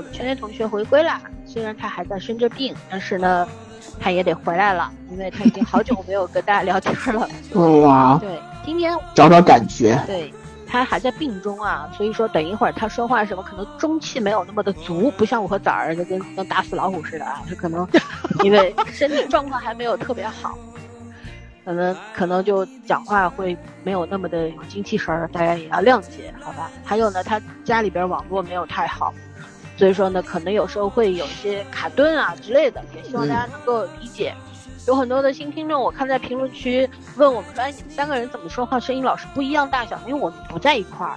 我们圈圈同学回归了，虽然他还在生着病，但是呢，他也得回来了，因为他已经好久没有跟大家聊天了。对呀，对，今天找找感觉。对他还在病中啊，所以说等一会儿他说话什么可能中气没有那么的足，不像我和崽儿就跟跟打死老虎似的啊，他可能因为身体状况还没有特别好，可能可能就讲话会没有那么的有精气神儿，大家也要谅解，好吧？还有呢，他家里边网络没有太好，所以说呢，可能有时候会有一些卡顿啊之类的，也希望大家能够理解。有很多的新听众，我看在评论区问我们说：“哎，你们三个人怎么说话声音老是不一样大小？因为我们不在一块儿，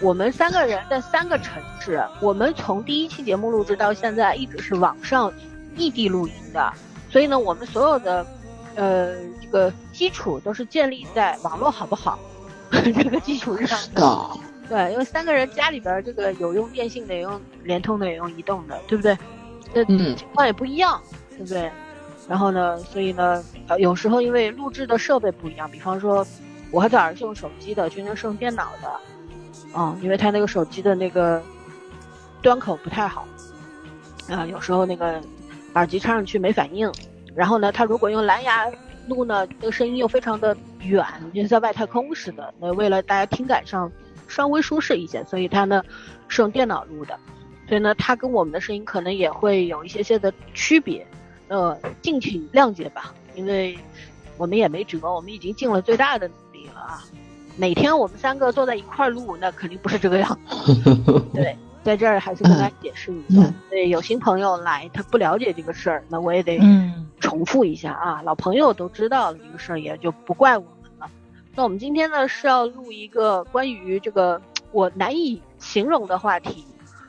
我们三个人在三个城市，我们从第一期节目录制到现在一直是网上异地录音的，所以呢，我们所有的呃这个基础都是建立在网络好不好 这个基础上的。的，对，因为三个人家里边这个有用电信的，也用联通的，也用移动的，对不对？这嗯情况也不一样，对不对？然后呢，所以呢，呃，有时候因为录制的设备不一样，比方说我和崽儿是用手机的，圈圈是用电脑的，嗯，因为他那个手机的那个端口不太好，啊、有时候那个耳机插上去没反应，然后呢，他如果用蓝牙录呢，那个声音又非常的远，就在外太空似的。那为了大家听感上稍微舒适一些，所以它呢是用电脑录的，所以呢，它跟我们的声音可能也会有一些些的区别，呃，敬请谅解吧，因为我们也没辙，我们已经尽了最大的努力了啊。哪天我们三个坐在一块儿录，那肯定不是这个样子。对，在这儿还是跟大家解释一下。嗯对，有新朋友来，他不了解这个事儿，那我也得嗯重复一下啊。老朋友都知道了这个事儿，也就不怪我。那我们今天呢是要录一个关于这个我难以形容的话题，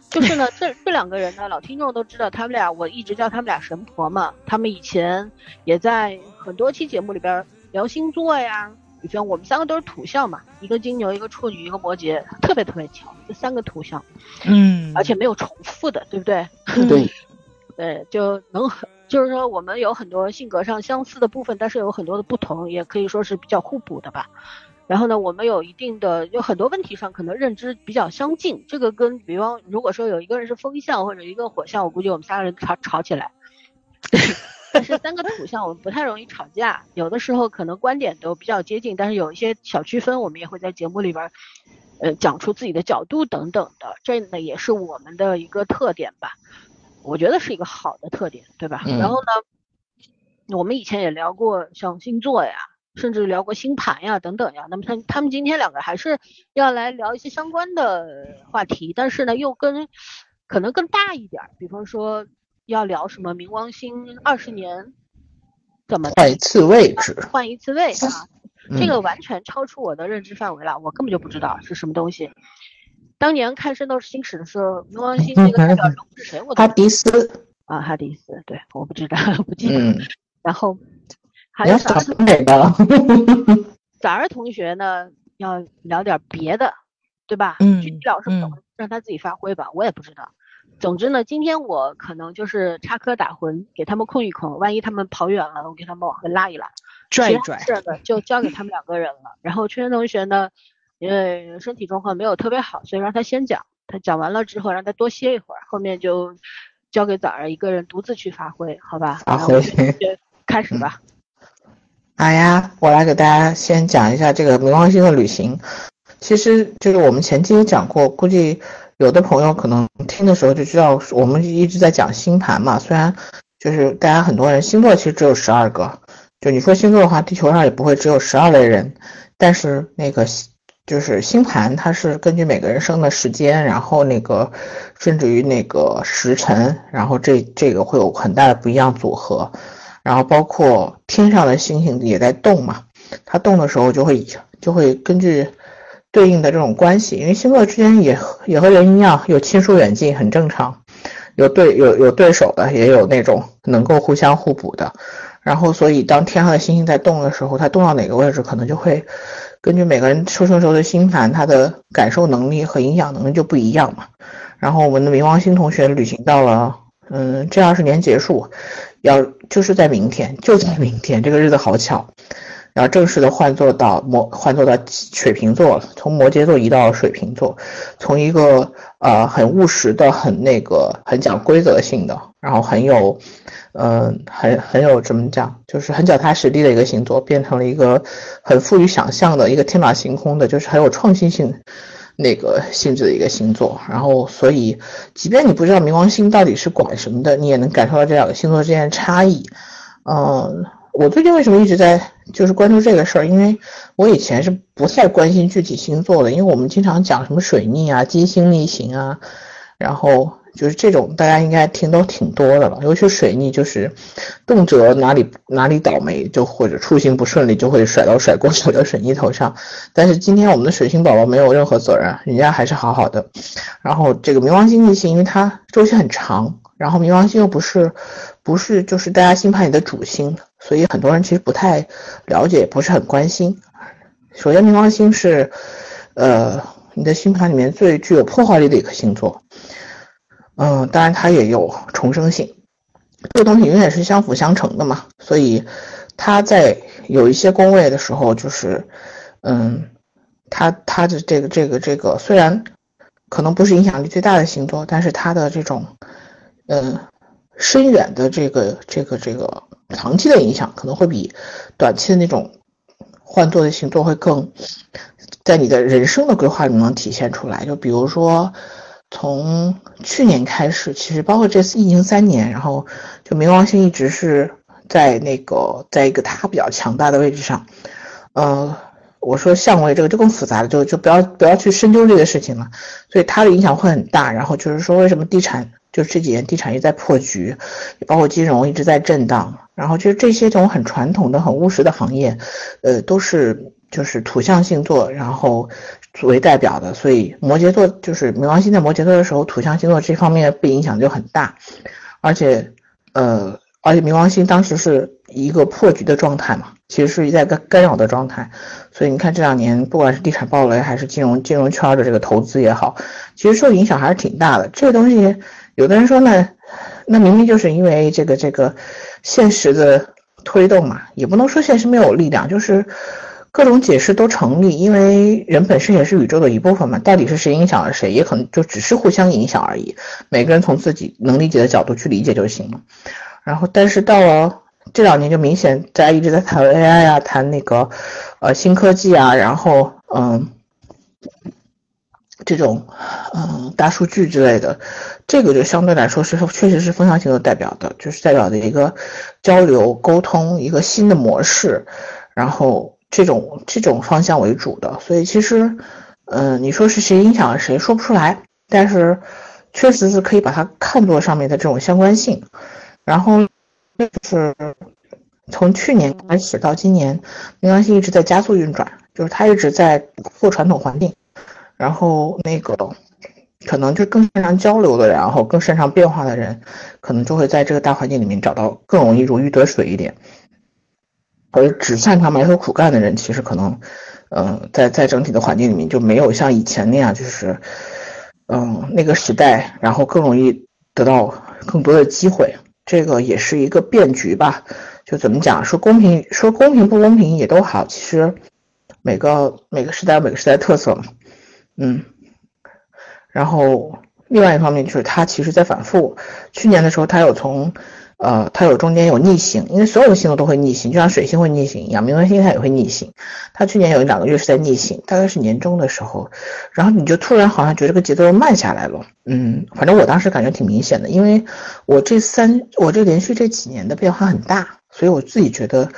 就是呢，这这两个人呢，老听众都知道，他们俩我一直叫他们俩神婆嘛。他们以前也在很多期节目里边聊星座呀，比方我们三个都是土象嘛，一个金牛，一个处女，一个摩羯，特别特别巧，这三个土象，嗯，而且没有重复的，对不对？对，对，就能很，就是说我们有很多性格上相似的部分，但是有很多的不同，也可以说是比较互补的吧。然后呢，我们有一定的有很多问题上可能认知比较相近，这个跟比方如果说有一个人是风象或者一个火象，我估计我们三个人吵吵起来。但是三个土象我们不太容易吵架，有的时候可能观点都比较接近，但是有一些小区分，我们也会在节目里边，呃，讲出自己的角度等等的，这呢也是我们的一个特点吧。我觉得是一个好的特点，对吧？嗯然后呢，我们以前也聊过像星座呀，甚至聊过星盘呀等等呀。那么他他们今天两个还是要来聊一些相关的话题，但是呢又跟可能更大一点儿，比方说要聊什么冥王星二十年怎么换一次位置，换一次位啊，这嗯个完全超出我的认知范围了，我根本就不知道是什么东西。当年看《圣斗士星矢》的时候，冥王星那个代表人物是谁？我都哈迪斯，啊，哈迪斯，对，我不知道，不记得。嗯，然后还有崽儿哪个？崽儿同学呢，要聊点别的，对吧？嗯具体聊什么让他自己发挥吧，我也不知道。总之呢，今天我可能就是插科打诨，给他们控一控，万一他们跑远了，我给他们往回拉一拉。拽一拽，事儿呢，就交给他们两个人了。然后圈圈同学呢，因为身体状况没有特别好，所以让他先讲。他讲完了之后，让他多歇一会儿，后面就交给早儿一个人独自去发挥，好吧？发挥开始吧。好呀，我来给大家先讲一下这个冥王星的旅行。其实就是我们前期也讲过，估计有的朋友可能听的时候就知道，我们一直在讲星盘嘛。虽然就是大家很多人星座其实只有十二个，就你说星座的话，地球上也不会只有十二类人，但是那个就是星盘，它是根据每个人生的时间，然后那个甚至于那个时辰，然后这这个会有很大的不一样组合。然后包括天上的星星也在动嘛，它动的时候就会就会根据对应的这种关系，因为星座之间也也和人一样有亲疏远近，很正常，有对有有对手的，也有那种能够互相互补的。然后所以当天上的星星在动的时候，它动到哪个位置，可能就会根据每个人出生时候的星盘，他的感受能力和影响能力就不一样嘛。然后我们的冥王星同学旅行到了嗯，这二十年结束，要就是在明天，就在明天，这个日子好巧，然后正式的换座到摩，换座到水瓶座了，从摩羯座移到水瓶座，从一个呃很务实的、很那个、很讲规则性的，然后很有，嗯，很很有怎么讲，就是很脚踏实地的一个星座，变成了一个很富于想象的一个天马行空的，就是很有创新性。那个性质的一个星座，然后所以，即便你不知道冥王星到底是管什么的，你也能感受到这两个星座之间的差异。嗯，我最近为什么一直在就是关注这个事儿？因为我以前是不太关心具体星座的，因为我们经常讲什么水逆啊、金星逆行啊，然后。就是这种，大家应该听都挺多的了。尤其水逆，就是动辄哪里哪里倒霉，就或者出行不顺利，就会甩到甩锅甩到水逆头上。但是今天我们的水星宝宝没有任何责任，人家还是好好的。然后这个冥王星逆行，因为它周期很长，然后冥王星又不是不是就是大家星盘里的主星，所以很多人其实不太了解，不是很关心。首先，冥王星是呃你的星盘里面最具有破坏力的一颗星座。嗯，当然它也有重生性，这个东西永远是相辅相成的嘛。所以它在有一些宫位的时候，就是，嗯，它它的这个这个这个虽然可能不是影响力最大的星座，但是它的这种，嗯，深远的这个这个这个长期的影响，可能会比短期的那种换座的星座会更，在你的人生的规划里能体现出来。就比如说。从去年开始，其实包括这次疫情三年，然后就冥王星一直是在那个在一个它比较强大的位置上。呃，我说相位这个就更复杂了，就就不要不要去深究这个事情了。所以它的影响会很大。然后就是说，为什么地产就这几年地产一直在破局，包括金融一直在震荡。然后就是这些种很传统的、很务实的行业，呃，都是就是土象星座，然后。为代表的，所以摩羯座就是冥王星在摩羯座的时候，土象星座这方面被影响就很大，而且，呃，而且冥王星当时是一个破局的状态嘛，其实是在干干扰的状态，所以你看这两年，不管是地产暴雷还是金融金融圈的这个投资也好，其实受影响还是挺大的。这个东西，有的人说呢，那明明就是因为这个这个现实的推动嘛，也不能说现实没有力量，就是。各种解释都成立，因为人本身也是宇宙的一部分嘛。到底是谁影响了谁，也可能就只是互相影响而已。每个人从自己能理解的角度去理解就行了。然后，但是到了这两年，就明显大家一直在谈 AI 啊，谈那个呃新科技啊，然后嗯这种嗯大数据之类的，这个就相对来说是确实是风向性的代表的，就是代表的一个交流沟通一个新的模式，然后。这种这种方向为主的，所以其实，嗯，你说是谁影响了谁，说不出来，但是确实是可以把它看作上面的这种相关性。然后就是从去年开始到今年，冥王星一直在加速运转，就是它一直在破传统环境，然后那个可能就更擅长交流的，然后更擅长变化的人，可能就会在这个大环境里面找到更容易如鱼得水一点。而只擅长埋头苦干的人，其实可能，嗯，在在整体的环境里面就没有像以前那样，就是，嗯，那个时代，然后更容易得到更多的机会。这个也是一个变局吧？就怎么讲？说公平，说公平不公平也都好。其实每个每个时代每个时代特色嘛，嗯。然后另外一方面就是它其实在反复。去年的时候，它有从。呃，它有中间有逆行，因为所有的星座都会逆行，就像水星会逆行一样，冥王星它也会逆行。它去年有两个月是在逆行，大概是年中的时候，然后你就突然好像觉得这个节奏慢下来了。嗯，反正我当时感觉挺明显的，因为我这三我这连续这几年的变化很大，所以我自己觉得，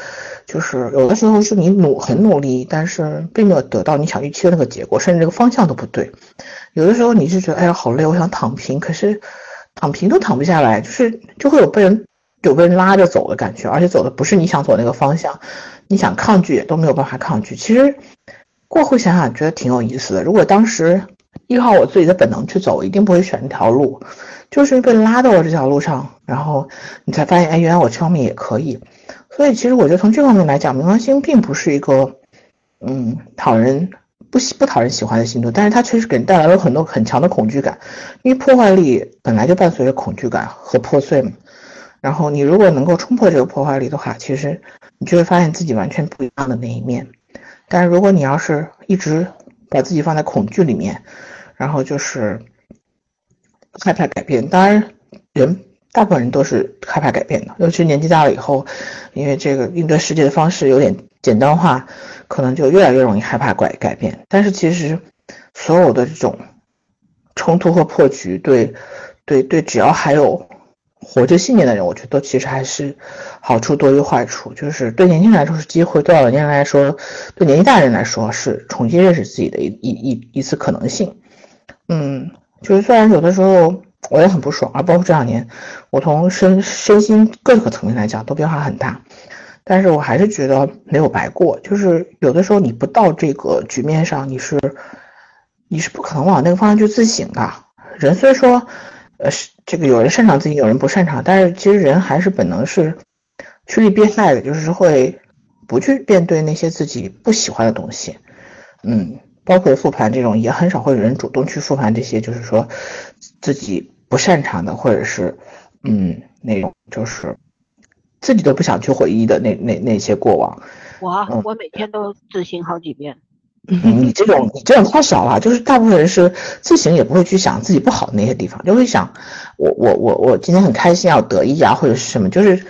就是有的时候是你努很努力，但是并没有得到你想预期的那个结果，甚至这个方向都不对。有的时候你是觉得哎呀好累，我想躺平，可是。躺平都躺不下来，就是就会有被人有被人拉着走的感觉，而且走的不是你想走那个方向，你想抗拒也都没有办法抗拒。其实过后想想，觉得挺有意思的。如果当时依靠我自己的本能去走，一定不会选那条路，就是被拉到了这条路上，然后你才发现，哎，原来我这方面也可以。所以其实我觉得从这方面来讲，冥王星并不是一个嗯讨人不喜不讨人喜欢的星座，但是它确实给人带来了很多很强的恐惧感，因为破坏力本来就伴随着恐惧感和破碎嘛。然后你如果能够冲破这个破坏力的话，其实你就会发现自己完全不一样的那一面。但是如果你要是一直把自己放在恐惧里面，然后就是害怕改变，当然人大部分人都是害怕改变的，尤其年纪大了以后，因为这个应对世界的方式有点简单化，可能就越来越容易害怕改改变。但是其实所有的这种冲突和破局，对对对，只要还有活着信念的人，我觉得其实还是好处多于坏处。就是对年轻人来说是机会，对老年人来说，对年纪大人来说是重新认识自己的一一一一次可能性。嗯，就是虽然有的时候我也很不爽啊，包括这两年，我从身身心各个层面来讲都变化很大，但是我还是觉得没有白过。就是有的时候你不到这个局面上，你是你是不可能往那个方向去自省的。人虽说，呃，是这个有人擅长自己，有人不擅长，但是其实人还是本能是趋利避害的，就是会不去面对那些自己不喜欢的东西。嗯。包括复盘这种，也很少会有人主动去复盘这些，就是说自己不擅长的，或者是嗯那种就是自己都不想去回忆的那那那些过往。我我每天都自省好几遍。你这种你这种太少了，就是大部分人是自省也不会去想自己不好的那些地方，就会想我我我我今天很开心啊，得意啊，或者是什么，就是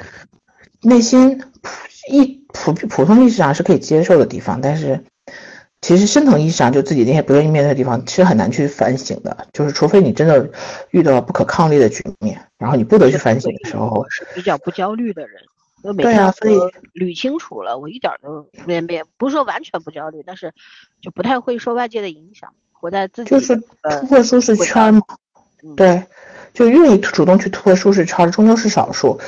内心一普普通意识上是可以接受的地方，但是。其实深层意识上，就自己那些不愿意面对的地方，其实很难去反省的。就是除非你真的遇到不可抗力的局面，然后你不得去反省的时候，是比较不焦虑的人。对啊，所以捋清楚了，我一点都没没不是说完全不焦虑，但是就不太会受外界的影响，活在自己就是突破舒适圈嘛。对，就愿意主动去突破舒适圈，终究是少数。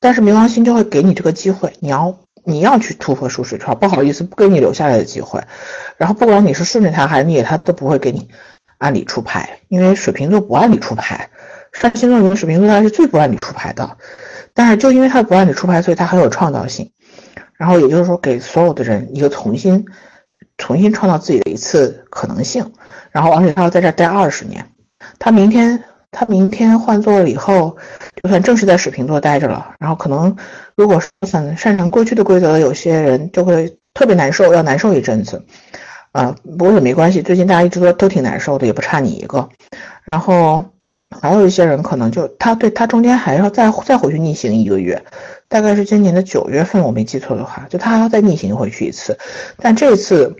但是冥王星就会给你这个机会，你要。你要去突破舒适圈，不好意思，不给你留下来的机会。然后不管你是顺着他还是逆他，都不会给你按理出牌，因为水瓶座不按理出牌。上星座里面，水瓶座他是最不按理出牌的。但是就因为他不按理出牌，所以他很有创造性。然后也就是说，给所有的人一个重新、重新创造自己的一次可能性。然后而且他要在这待二十年，他明天。他明天换座了以后，就算正式在水瓶座待着了，然后可能如果很擅长过去的规则有些人就会特别难受，要难受一阵子，啊，不过也没关系，最近大家一直都都挺难受的，也不差你一个。然后还有一些人可能就他对他中间还要再再回去逆行一个月，大概是今年的九月份，我没记错的话，就他还要再逆行回去一次，但这次。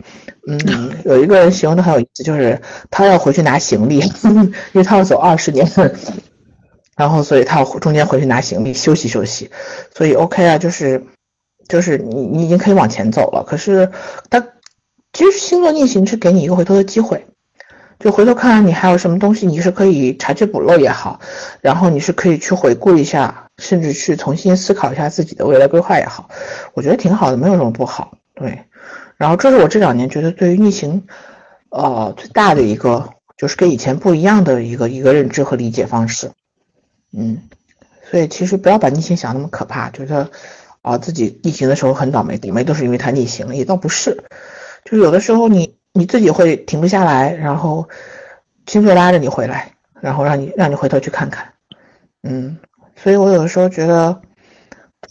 嗯，有一个人形容的很有意思，就是他要回去拿行李，因为他要走二十年，然后所以他要中间回去拿行李休息休息，所以 OK 啊，就是就是你你已经可以往前走了。可是他其实星座逆行是给你一个回头的机会，就回头看看你还有什么东西你是可以查缺补漏也好，然后你是可以去回顾一下，甚至去重新思考一下自己的未来规划也好，我觉得挺好的，没有什么不好，对。然后这是我这两年觉得对于逆行，呃，最大的一个就是跟以前不一样的一个一个认知和理解方式，嗯，所以其实不要把逆行想那么可怕，觉得啊自己逆行的时候很倒霉，倒霉都是因为他逆行了，也倒不是，就有的时候你你自己会停不下来，然后星座拉着你回来，然后让你让你回头去看看，嗯，所以我有的时候觉得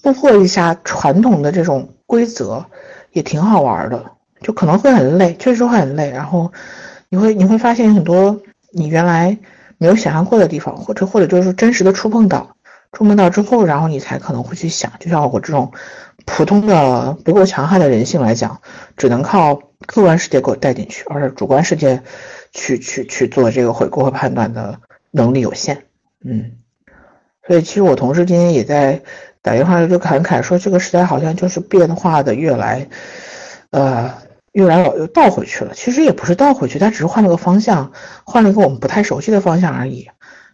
突破一下传统的这种规则。也挺好玩的，就可能会很累，确实会很累。然后你会你会发现很多你原来没有想象过的地方，或者或者就是真实的触碰到，触碰到之后，然后你才可能会去想。就像我这种普通的不够强悍的人性来讲，只能靠客观世界给我带进去，而主观世界去去去做这个回顾和判断的能力有限。嗯，所以其实我同事今天也在。打电话就感慨说，这个时代好像就是变化的越来，呃，越来老又倒回去了。其实也不是倒回去，它只是换了个方向，换了一个我们不太熟悉的方向而已。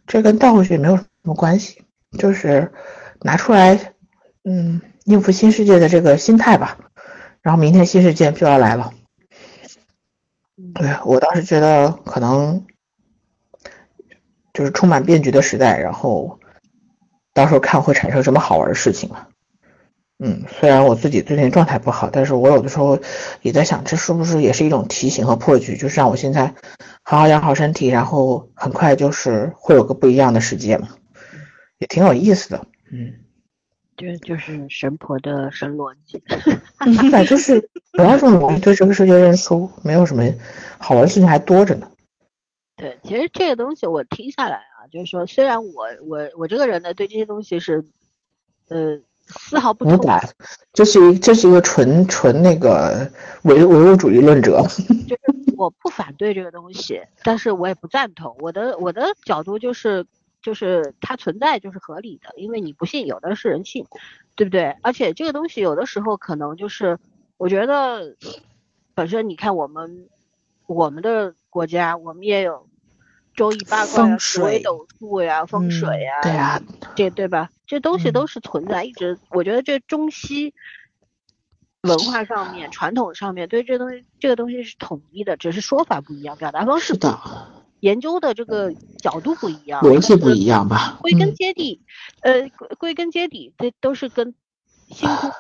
这跟倒回去也没有什么关系，就是拿出来，嗯，应付新世界的这个心态吧。然后明天新世界就要来了。对我当时觉得可能就是充满变局的时代，然后。到时候看会产生什么好玩的事情吧。嗯，虽然我自己最近状态不好，但是我有的时候也在想，这是不是也是一种提醒和破局，就是让我现在好好养好身体，然后很快就是会有个不一样的世界嘛，也挺有意思的。嗯，这就是神婆的神逻辑。对，就是不要这么容易对这个世界认输，没有什么好玩的事情还多着呢。对，其实这个东西我听下来啊，就是说，虽然我我我这个人呢，对这些东西是，呃。丝毫不同，这是这是一个纯纯那个唯唯物主义论者。就是我不反对这个东西，但是我也不赞同。我的我的角度就是，就是它存在就是合理的，因为你不信，有的是人信，对不对？而且这个东西有的时候可能就是，我觉得本身你看我们我们的国家，我们也有。周易八卦、紫微斗数呀、风水呀，对呀，这对吧？这东西都是存在，一直。我觉得这中西文化上面、传统上面对这东西，这个东西是统一的，只是说法不一样，表达方式的，研究的这个角度不一样，逻辑不一样吧？归根结底，呃，归根结底，这都是跟星空。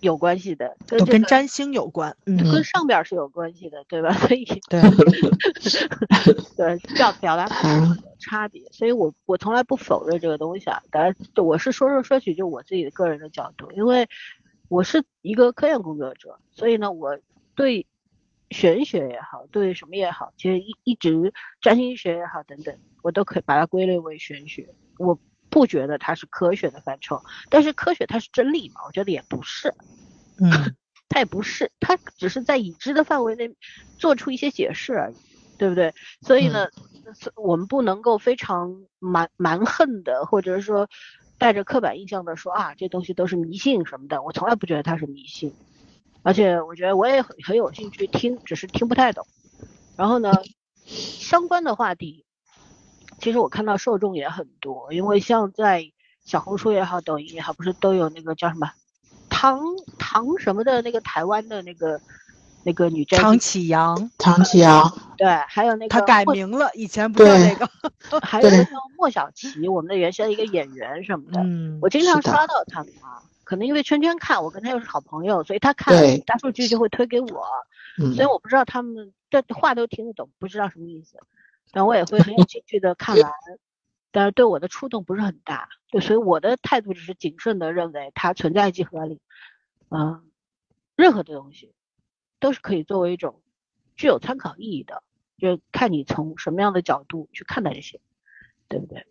有关系的，都跟占星有关，嗯，跟上边是有关系的，对吧？所以对，对，表表达差别，所以我我从来不否认这个东西啊。当然，我是说说说起就我自己的个人的角度，因为我是一个科研工作者，所以呢，我对玄学也好，对什么也好，其实一一直占星学也好等等，我都可以把它归类为玄学。我。不觉得它是科学的范畴，但是科学它是真理嘛？我觉得也不是，嗯，它也不是，它只是在已知的范围内做出一些解释而已，对不对？所以呢，我们不能够非常蛮蛮横的，或者是说带着刻板印象的说啊，这东西都是迷信什么的。我从来不觉得它是迷信，而且我觉得我也很很有兴趣听，只是听不太懂。然后呢，相关的话题。其实我看到受众也很多，因为像在小红书也好，抖音也好，不是都有那个叫什么唐唐什么的那个台湾的那个那个女唐启阳，唐启阳，对，还有那个他改名了，以前不叫那个，还有那个莫小琪，我们的原先的一个演员什么的，嗯，我经常刷到他们啊，可能因为圈圈看，我跟他又是好朋友，所以他看大数据就会推给我，所以我不知道他们这话都听得懂，不知道什么意思。但我也会很有兴趣的看完，但是对我的触动不是很大，就所以我的态度只是谨慎的认为它存在即合理，嗯，任何的东西都是可以作为一种具有参考意义的，就看你从什么样的角度去看待这些，对不对？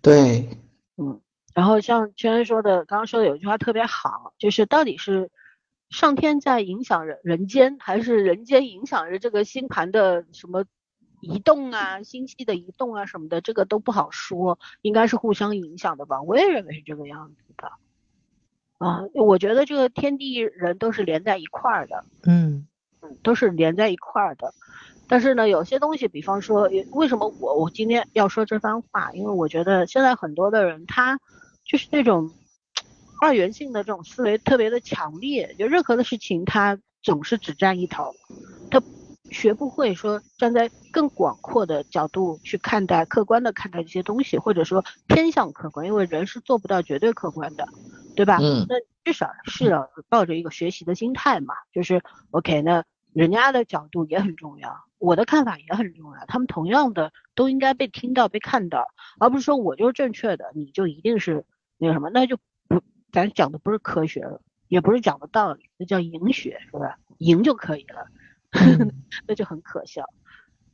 对，嗯，然后像圈圈说的，刚刚说的有一句话特别好，就是到底是上天在影响人人间，还是人间影响着这个星盘的什么？移动啊，星系的移动啊什么的，这个都不好说，应该是互相影响的吧？我也认为是这个样子的。啊，我觉得这个天地人都是连在一块儿的，嗯嗯，都是连在一块儿的。但是呢，有些东西，比方说，为什么我我今天要说这番话？因为我觉得现在很多的人他就是那种二元性的这种思维特别的强烈，就任何的事情他总是只占一头，他。学不会说站在更广阔的角度去看待、客观的看待这些东西，或者说偏向客观，因为人是做不到绝对客观的，对吧？嗯。那至少是要抱着一个学习的心态嘛，就是 OK，那人家的角度也很重要，我的看法也很重要，他们同样的都应该被听到、被看到，而不是说我就是正确的，你就一定是那个什么，那就不，咱讲的不是科学了，也不是讲的道理，那叫赢学，是吧？赢就可以了。那就很可笑，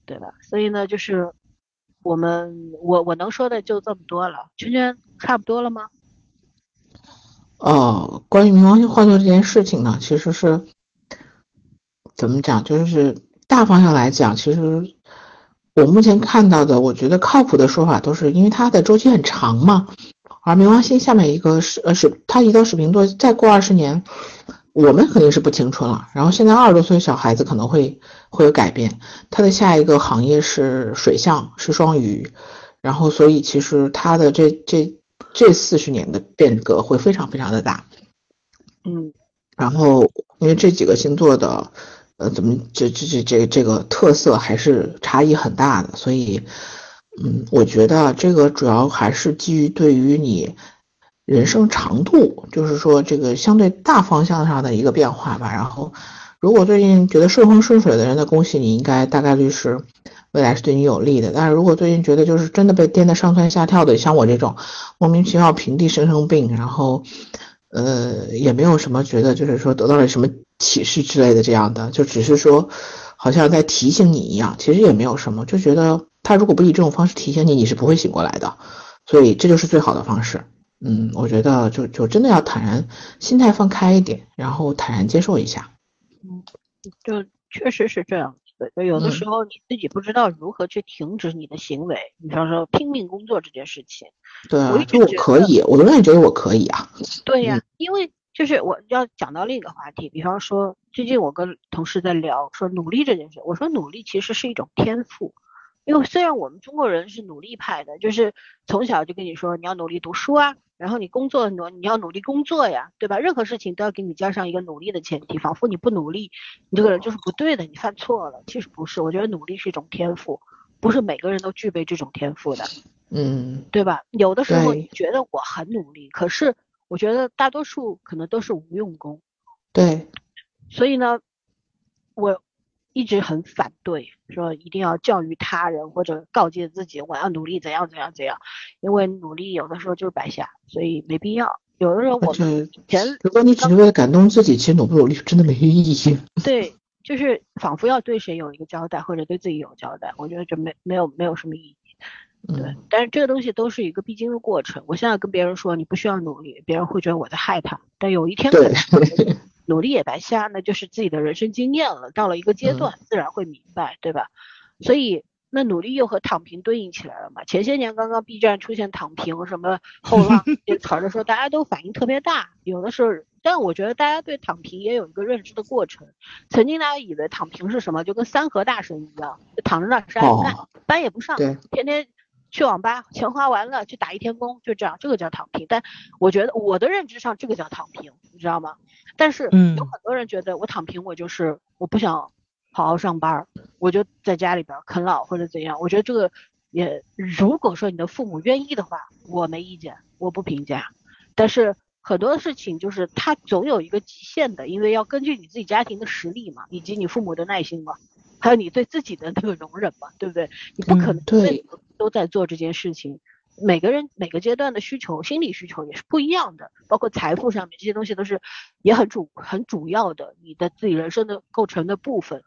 对吧？所以呢，就是我们我我能说的就这么多了。圈圈差不多了吗？哦，关于冥王星换座这件事情呢，其实是怎么讲？就是大方向来讲，其实我目前看到的，我觉得靠谱的说法都是因为它的周期很长嘛。而冥王星下面一个是呃是它移到水瓶座，再过二十年。我们肯定是不青春了，然后现在二十多岁小孩子可能会会有改变，他的下一个行业是水象，是双鱼，然后所以其实他的这这这四十年的变革会非常非常的大，嗯，然后因为这几个星座的，呃，怎么这这这这这个特色还是差异很大的，所以，嗯，我觉得这个主要还是基于对于你。人生长度，就是说这个相对大方向上的一个变化吧。然后，如果最近觉得顺风顺水的人，那恭喜你，应该大概率是未来是对你有利的。但是如果最近觉得就是真的被颠得上蹿下跳的，像我这种莫名其妙平地生生病，然后呃也没有什么觉得就是说得到了什么启示之类的这样的，就只是说好像在提醒你一样，其实也没有什么，就觉得他如果不以这种方式提醒你，你是不会醒过来的。所以这就是最好的方式。嗯，我觉得就就真的要坦然，心态放开一点，然后坦然接受一下。嗯，就确实是这样子的。就有的时候你自己不知道如何去停止你的行为，比方说拼命工作这件事情。对啊，我就我可以，我永远觉得我可以啊。对呀，因为就是我要讲到另一个话题，比方说最近我跟同事在聊说努力这件事，我说努力其实是一种天赋。因为虽然我们中国人是努力派的，就是从小就跟你说你要努力读书啊，然后你工作努你要努力工作呀，对吧？任何事情都要给你加上一个努力的前提，仿佛你不努力，你这个人就是不对的，你犯错了。其实不是，我觉得努力是一种天赋，不是每个人都具备这种天赋的，嗯，对吧？有的时候你觉得我很努力，可是我觉得大多数可能都是无用功。对，所以呢，我。一直很反对，说一定要教育他人或者告诫自己，我要努力怎样怎样怎样，因为努力有的时候就是白瞎，所以没必要。有的时候我们前，如果你只是为了感动自己，其实努不努力真的没意义。对，就是仿佛要对谁有一个交代，或者对自己有交代，我觉得就没没有没有什么意义。对，但是这个东西都是一个必经的过程。我现在跟别人说你不需要努力，别人会觉得我在害他，但有一天可能。努力也白瞎，那就是自己的人生经验了。到了一个阶段，自然会明白，对吧？所以，那努力又和躺平对应起来了嘛？前些年刚刚 B 站出现躺平什么 后浪这词儿的时候，大家都反应特别大。有的时候，但我觉得大家对躺平也有一个认知的过程。曾经大家以为躺平是什么，就跟三和大神一样，就躺着那啥也不干，班也不上，天天。去网吧，钱花完了去打一天工，就这样，这个叫躺平。但我觉得我的认知上，这个叫躺平，你知道吗？但是有很多人觉得我躺平，我就是我不想好好上班，我就在家里边啃老或者怎样。我觉得这个也，如果说你的父母愿意的话，我没意见，我不评价。但是很多事情就是它总有一个极限的，因为要根据你自己家庭的实力嘛，以及你父母的耐心嘛。还有你对自己的那个容忍嘛，对不对？你不可能对都在做这件事情。每个人每个阶段的需求、心理需求也是不一样的，包括财富上面这些东西都是也很主很主要的，你的自己人生的构成的部分。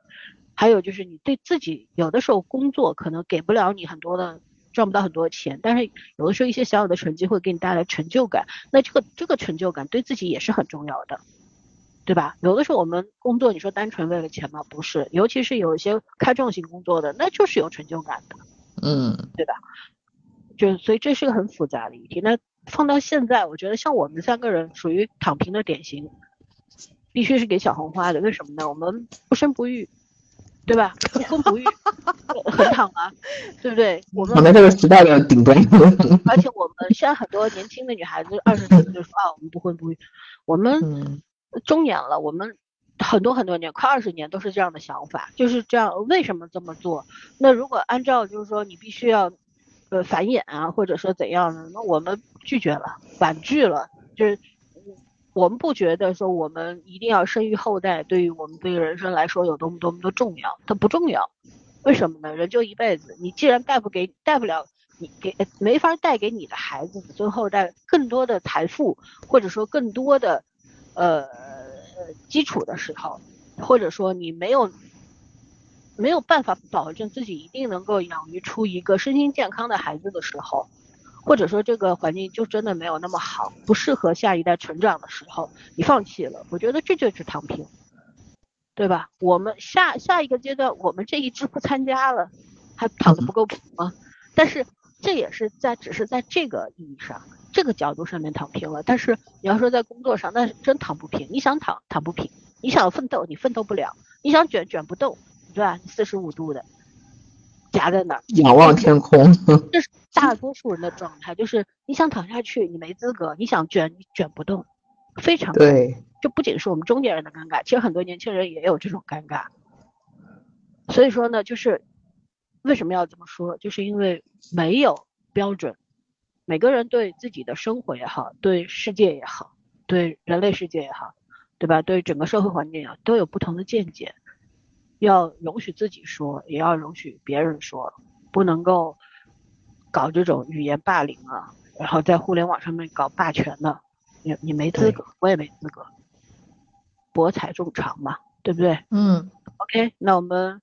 还有就是你对自己有的时候工作可能给不了你很多的赚不到很多钱，但是有的时候一些小小的成绩会给你带来成就感，那这个这个成就感对自己也是很重要的。对吧？有的时候我们工作，你说单纯为了钱吗？不是，尤其是有一些开创性工作的，那就是有成就感的，嗯，对吧？就所以这是个很复杂的议题。那放到现在，我觉得像我们三个人属于躺平的典型，必须是给小红花的。为什么呢？我们不生不育，对吧？不婚不育，很躺啊，对不对？我们躺在这个时代的顶端。而且我们现在很多年轻的女孩子，二十岁就说啊，我们不婚不育，我们。中年了，我们很多很多年，快二十年都是这样的想法，就是这样。为什么这么做？那如果按照就是说你必须要，呃，繁衍啊，或者说怎样的，那我们拒绝了，婉拒了。就是我们不觉得说我们一定要生育后代，对于我们对人生来说有多么多么的重要，它不重要。为什么呢？人就一辈子，你既然带不给带不了你给没法带给你的孩子子孙后代更多的财富，或者说更多的，呃。呃，基础的时候，或者说你没有没有办法保证自己一定能够养育出一个身心健康的孩子的时候，或者说这个环境就真的没有那么好，不适合下一代成长的时候，你放弃了，我觉得这就是躺平，对吧？我们下下一个阶段，我们这一支不参加了，还躺的不够平吗？但是这也是在只是在这个意义上。这个角度上面躺平了，但是你要说在工作上，那是真躺不平。你想躺躺不平，你想奋斗你奋斗不了，你想卷卷不动，对吧？四十五度的夹在那儿，仰望天空。这是大多数人的状态，就是你想躺下去，你没资格；你想卷，你卷不动，非常对。这不仅是我们中年人的尴尬，其实很多年轻人也有这种尴尬。所以说呢，就是为什么要这么说，就是因为没有标准。每个人对自己的生活也好，对世界也好，对人类世界也好，对吧？对整个社会环境也好，都有不同的见解。要容许自己说，也要容许别人说，不能够搞这种语言霸凌啊，然后在互联网上面搞霸权的，你你没资格，我也没资格，博采众长嘛，对不对？嗯，OK，那我们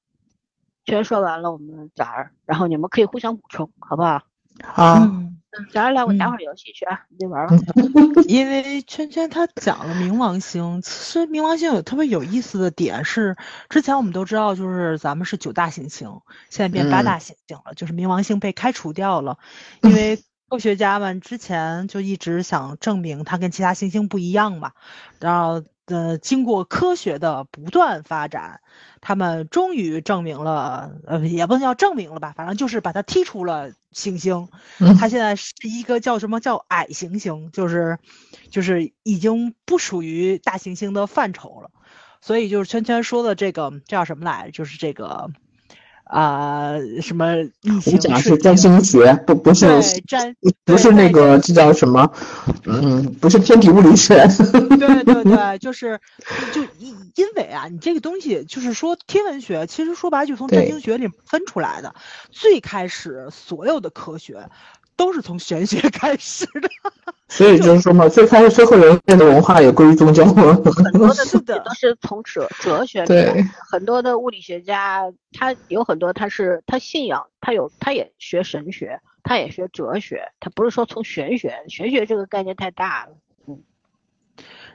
全说完了，我们崽儿，然后你们可以互相补充，好不好？好，嗯，崽儿来，我打会儿游戏去啊，你玩吧。因为圈圈他讲了冥王星，其实冥王星有特别有意思的点是，之前我们都知道，就是咱们是九大行星，现在变八大行星了，就是冥王星被开除掉了，因为科学家们之前就一直想证明它跟其他行星不一样嘛，然后呃，经过科学的不断发展，他们终于证明了，呃，也不能叫证明了吧，反正就是把它踢出了行星。嗯它现在是一个叫什么叫矮行星，就是就是已经不属于大行星的范畴了。所以就是圈圈说的这个这叫什么来着？就是这个啊、什么异我形世讲的是占界星学，不不是不是那个这叫什么？嗯，不是天体物理学。对对对，就是就因因为啊，你这个东西就是说天文学，其实说白了就从占对星学里分出来的。最开始所有的科学都是从玄学开始的。所以就是说嘛，最开始最后人类的文化也归于宗教了。很多的都是从哲哲学对，很多的物理学家，他有很多他是他信仰，他有他也学神学，他也学哲学，他不是说从玄学，玄学这个概念太大了。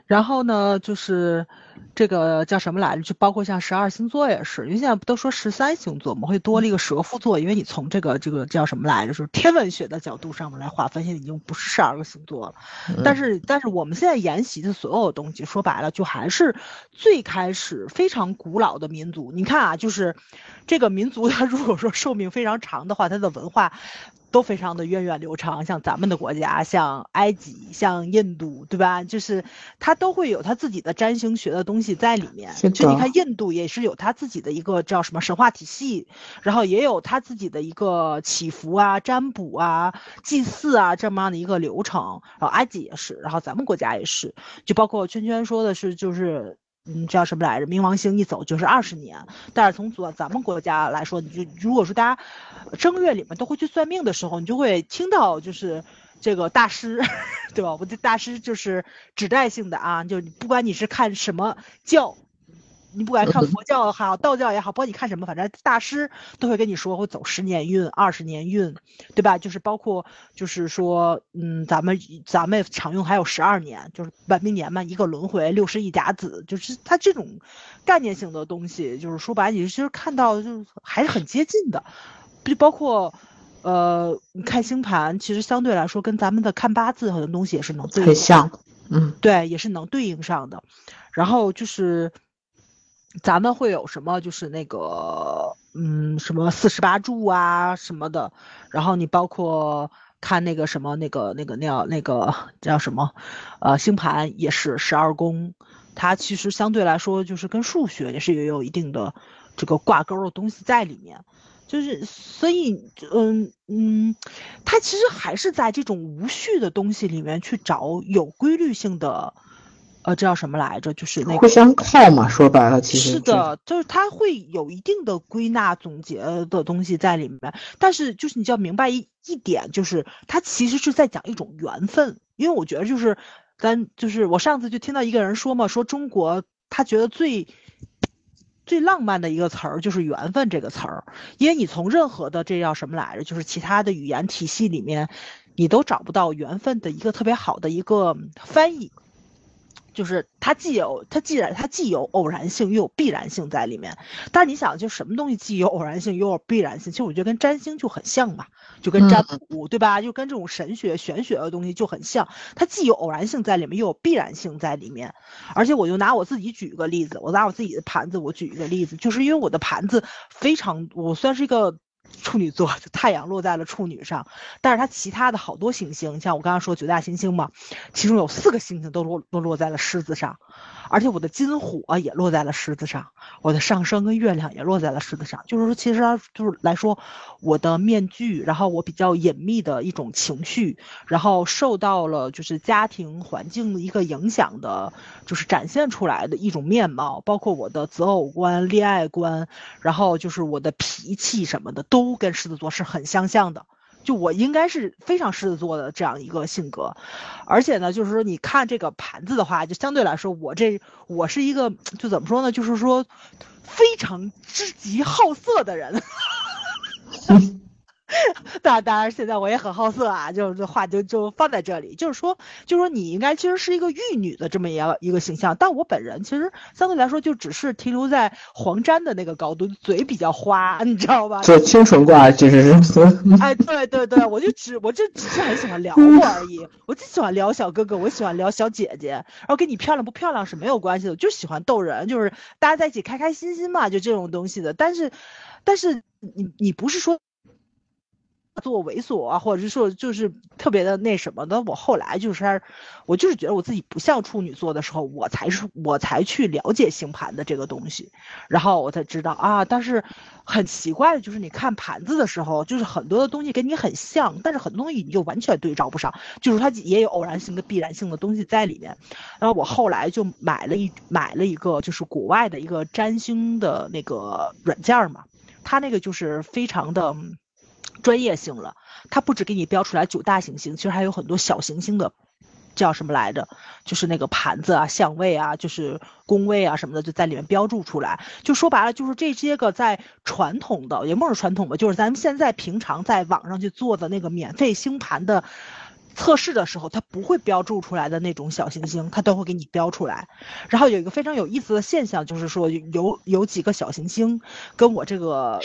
然后呢，就是这个叫什么来着？就包括像十二星座也是，因为现在不都说十三星座嘛，会多了一个蛇夫座，因为你从这个这个叫什么来着，就是天文学的角度上面来划分，现在已经不是十二个星座了。但是但是我们现在沿袭的所有东西，说白了就还是最开始非常古老的民族。你看啊，就是这个民族，它如果说寿命非常长的话，它的文化都非常的源远流长。像咱们的国家，像埃及，像印度，对吧？就是它都会有它自己的占星学的东西在里面。就你看印度也是有它自己的一个叫什么神话体系，然后也有它自己的一个祈福啊、占卜啊、祭祀啊这么样的一个流程。然后埃及也是，然后咱们国家也是，就包括圈圈说的是就是。你知道什么来着？冥王星一走就是二十年，但是从咱咱们国家来说，你就如果说大家正月里面都会去算命的时候，你就会听到就是这个大师，对吧？我这大师就是指代性的啊，就不管你是看什么教，你不管看佛教也好，道教也好，不管你看什么，反正大师都会跟你说会走十年运、二十年运，对吧？就是包括就是说，嗯，咱们咱们常用还有十二年，就是本命年嘛，一个轮回，六十一甲子，就是它这种概念性的东西，就是说白了，你其实看到就是还是很接近的，就包括。呃，你看星盘，其实相对来说跟咱们的看八字很多东西也是能对应很像，嗯，对，也是能对应上的。然后就是咱们会有什么，就是那个，嗯，什么四十八柱啊什么的。然后你包括看那个什么，那个那个那叫那个叫什么，呃，星盘也是十二宫，它其实相对来说就是跟数学也是也有一定的这个挂钩的东西在里面。就是，所以，嗯嗯，它其实还是在这种无序的东西里面去找有规律性的，呃，这叫什么来着？就是那个互相靠嘛。说白了，其实是的，就是它会有一定的归纳总结的东西在里面，但是就是你就要明白一一点，就是它其实是在讲一种缘分，因为我觉得就是咱就是我上次就听到一个人说嘛，说中国他觉得最。最浪漫的一个词儿就是“缘分”这个词儿，因为你从任何的这叫什么来着，就是其他的语言体系里面，你都找不到缘分的一个特别好的一个翻译。就是它既有它既然它既有偶然性又有必然性在里面，但你想，就什么东西既有偶然性又有必然性？其实我觉得跟占星就很像嘛，就跟占卜对吧？就跟这种神学玄学的东西就很像，它既有偶然性在里面，又有必然性在里面。而且我就拿我自己举一个例子，我拿我自己的盘子，我举一个例子，就是因为我的盘子非常，我算是一个处女座，就太阳落在了处女上，但是它其他的好多行星，像我刚刚说九大行星嘛，其中有四个行星都落都落在了狮子上。而且我的金火也落在了狮子上，我的上升跟月亮也落在了狮子上。就是说，其实就是来说，我的面具，然后我比较隐秘的一种情绪，然后受到了就是家庭环境的一个影响的，就是展现出来的一种面貌，包括我的择偶观、恋爱观，然后就是我的脾气什么的，都跟狮子座是很相像的。就我应该是非常狮子座的这样一个性格，而且呢，就是说你看这个盘子的话，就相对来说，我这我是一个就怎么说呢，就是说非常之极好色的人。当然，当然，现在我也很好色啊，就这话就就放在这里，就是说，就是说，你应该其实是一个玉女的这么一个一个形象，但我本人其实相对来说就只是停留在黄沾的那个高度，嘴比较花，你知道吧？做清纯挂其实是。哎，对对对，我就只我就只是很喜欢聊我而已，我就喜欢聊小哥哥，我喜欢聊小姐姐，然后跟你漂亮不漂亮是没有关系的，就喜欢逗人，就是大家在一起开开心心嘛，就这种东西的。但是，但是你你不是说。做猥琐啊，或者是说就是特别的那什么的，我后来就是，我就是觉得我自己不像处女座的时候，我才是我才去了解星盘的这个东西，然后我才知道啊。但是很奇怪的就是，你看盘子的时候，就是很多的东西跟你很像，但是很多东西你就完全对照不上，就是它也有偶然性的必然性的东西在里面。然后我后来就买了一买了一个就是国外的一个占星的那个软件嘛，它那个就是非常的。专业性了，它不止给你标出来九大行星，其实还有很多小行星的，叫什么来着？就是那个盘子啊、相位啊、就是宫位啊什么的，就在里面标注出来。就说白了，就是这些个在传统的，也不是传统吧，就是咱们现在平常在网上去做的那个免费星盘的测试的时候，它不会标注出来的那种小行星，它都会给你标出来。然后有一个非常有意思的现象，就是说有有几个小行星跟我这个。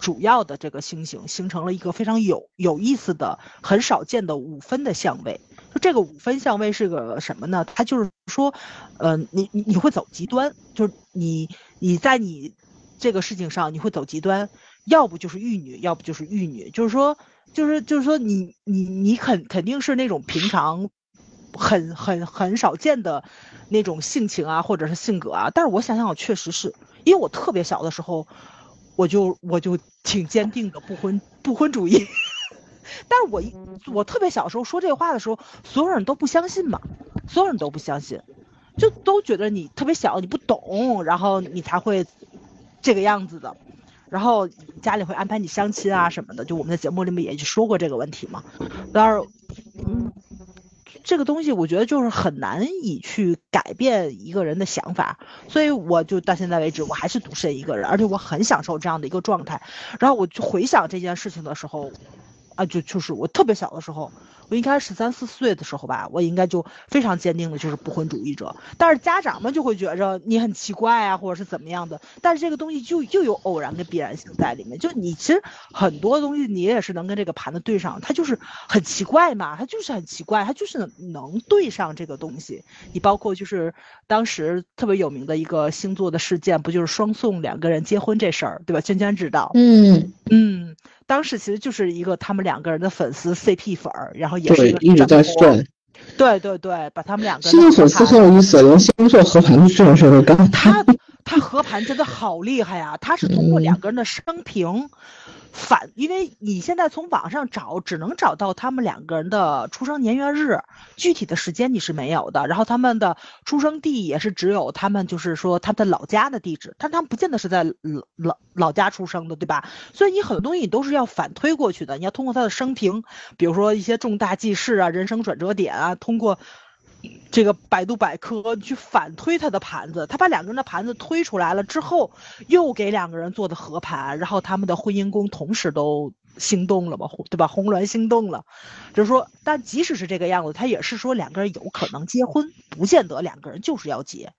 主要的这个星星形成了一个非常有有意思的、很少见的五分的相位。就这个五分相位是个什么呢？它就是说，呃，你你你会走极端，就是你你在你这个事情上你会走极端，要不就是玉女，要不就是玉女。就是说，就是就是说，你你你肯肯定是那种平常很很很少见的那种性情啊，或者是性格啊。但是我想想，我确实是因为我特别小的时候。我就我就挺坚定的不婚不婚主义，但是我一我特别小时候说这话的时候，所有人都不相信嘛，所有人都不相信，就都觉得你特别小，你不懂，然后你才会这个样子的，然后家里会安排你相亲啊什么的，就我们的节目里面也就说过这个问题嘛，当然，嗯。这个东西我觉得就是很难以去改变一个人的想法，所以我就到现在为止我还是独身一个人，而且我很享受这样的一个状态。然后我就回想这件事情的时候，啊，就就是我特别小的时候。我应该十三四岁的时候吧，我应该就非常坚定的就是不婚主义者。但是家长们就会觉着你很奇怪啊，或者是怎么样的。但是这个东西就又有偶然跟必然性在里面，就你其实很多东西你也是能跟这个盘子对上，它就是很奇怪嘛，它就是很奇怪，它就是能对上这个东西。你包括就是当时特别有名的一个星座的事件，不就是双宋两个人结婚这事儿，对吧？娟娟知道。嗯嗯。当时其实就是一个他们两个人的粉丝 CP 粉儿，然后也是一直在算，对对对，把他们两个。现在粉丝很有意思，连星座合盘这种事儿干。他他合盘真的好厉害呀！他是通过两个人的生平。反，因为你现在从网上找，只能找到他们两个人的出生年月日，具体的时间你是没有的。然后他们的出生地也是只有他们，就是说他们的老家的地址，但他们不见得是在老老老家出生的，对吧？所以你很多东西你都是要反推过去的，你要通过他的生平，比如说一些重大记事啊、人生转折点啊，通过。这个百度百科去反推他的盘子，他把两个人的盘子推出来了之后，又给两个人做的合盘，然后他们的婚姻宫同时都心动了嘛，对吧？红鸾心动了，就是说，但即使是这个样子，他也是说两个人有可能结婚，不见得两个人就是要结。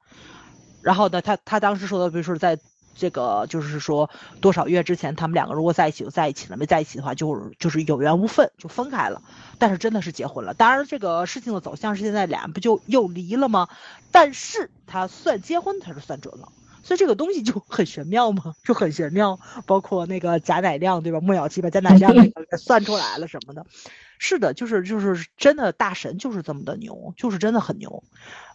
然后呢，他他当时说的，比如说在。这个就是说，多少月之前他们两个如果在一起就在一起了，没在一起的话就就是有缘无分就分开了。但是真的是结婚了。当然，这个事情的走向是现在俩人不就又离了吗？但是他算结婚他是算准了，所以这个东西就很玄妙嘛，就很玄妙。包括那个贾乃亮，对吧？莫小七把贾乃亮那个给 算出来了什么的。是的，就是就是真的大神就是这么的牛，就是真的很牛。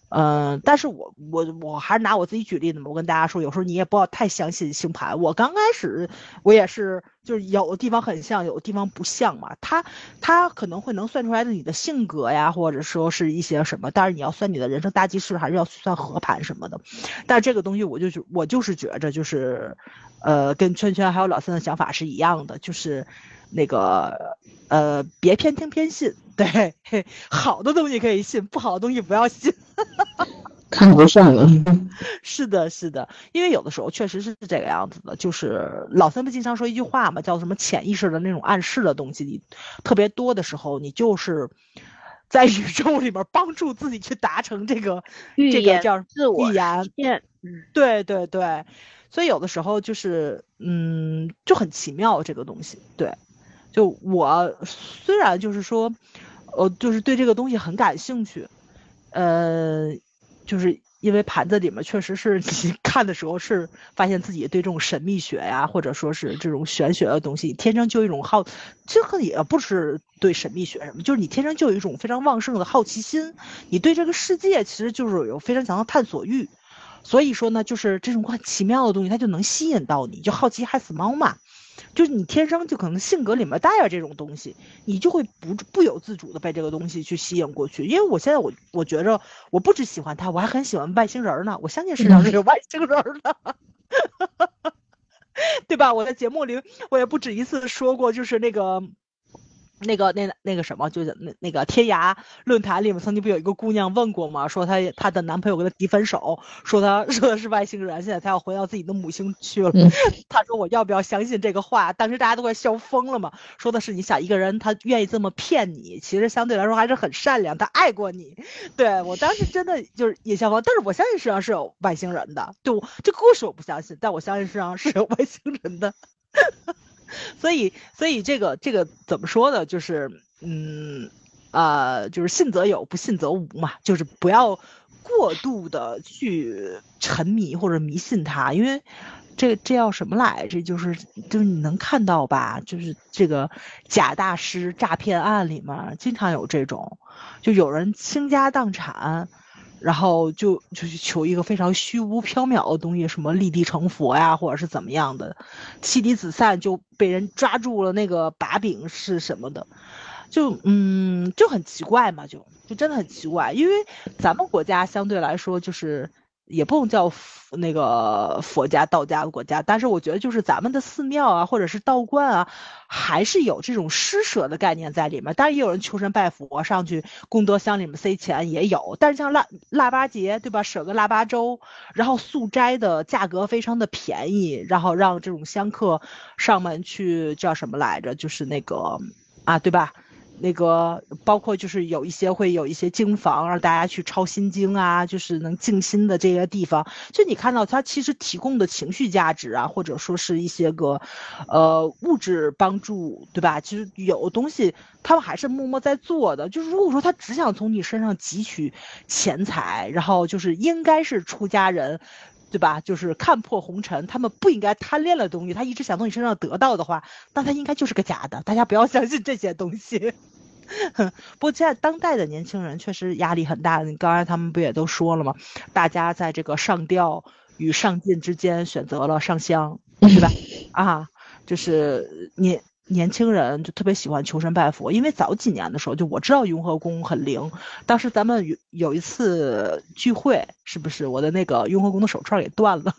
嗯，但是我我我还是拿我自己举例子嘛。我跟大家说，有时候你也不要太相信星盘。我刚开始我也是，就是有的地方很像，有的地方不像嘛。他他可能会能算出来的你的性格呀，或者说是一些什么。但是你要算你的人生大吉事，还是要算合盘什么的。但这个东西，我就是我就是觉着就是，呃，跟圈圈还有老三的想法是一样的，就是那个呃，别偏听偏信。对，好的东西可以信，不好的东西不要信。看不上了。是的，是的，因为有的时候确实是这个样子的，就是老三不经常说一句话嘛，叫什么潜意识的那种暗示的东西，你特别多的时候，你就是在宇宙里边帮助自己去达成这个这个叫自我预言。嗯，对对对，所以有的时候就是嗯，就很奇妙这个东西。对，就我虽然就是说。呃，就是对这个东西很感兴趣，呃，就是因为盘子里面确实是你 看的时候是发现自己对这种神秘学呀，或者说是这种玄学的东西，天生就有一种好，这个也不是对神秘学什么，就是你天生就有一种非常旺盛的好奇心，你对这个世界其实就是有非常强的探索欲，所以说呢，就是这种很奇妙的东西，它就能吸引到你，就好奇害死猫嘛。就是你天生就可能性格里面带着这种东西，你就会不不由自主的被这个东西去吸引过去。因为我现在我我觉着我不只喜欢他，我还很喜欢外星人呢。我相信世界上是有外星人的，对吧？我在节目里我也不止一次说过，就是那个。那个那那个什么，就是那那个天涯论坛里面曾经不有一个姑娘问过吗？说她她的男朋友跟她提分手，说她说的是外星人，现在她要回到自己的母星去了。她说我要不要相信这个话？当时大家都快笑疯了嘛。说的是你想一个人他愿意这么骗你，其实相对来说还是很善良，他爱过你。对我当时真的就是也笑疯，但是我相信世上是有外星人的。对，这个故事我不相信，但我相信世上是有外星人的。所以，所以这个这个怎么说呢？就是，嗯，啊，就是信则有，不信则无嘛。就是不要过度的去沉迷或者迷信它，因为这这叫什么来？这就是就是你能看到吧？就是这个假大师诈骗案里面经常有这种，就有人倾家荡产。然后就就去求一个非常虚无缥缈的东西，什么立地成佛呀，或者是怎么样的，妻离子散就被人抓住了那个把柄是什么的，就嗯就很奇怪嘛，就就真的很奇怪，因为咱们国家相对来说就是。也不能叫那个佛家、道家国家，但是我觉得就是咱们的寺庙啊，或者是道观啊，还是有这种施舍的概念在里面。当然也有人求神拜佛上去功德箱里面塞钱也有，但是像腊腊八节对吧，舍个腊八粥，然后素斋的价格非常的便宜，然后让这种香客上门去叫什么来着，就是那个啊，对吧？那个包括就是有一些会有一些经房让大家去抄心经啊，就是能静心的这些地方，就你看到它其实提供的情绪价值啊，或者说是一些个，呃物质帮助，对吧？其实有东西他们还是默默在做的。就是如果说他只想从你身上汲取钱财，然后就是应该是出家人，对吧？就是看破红尘，他们不应该贪恋的东西，他一直想从你身上得到的话，那他应该就是个假的。大家不要相信这些东西。不过现在当代的年轻人确实压力很大，你刚才他们不也都说了吗？大家在这个上吊与上进之间选择了上香，对吧？啊，就是年年轻人就特别喜欢求神拜佛，因为早几年的时候就我知道雍和宫很灵，当时咱们有有一次聚会，是不是我的那个雍和宫的手串给断了？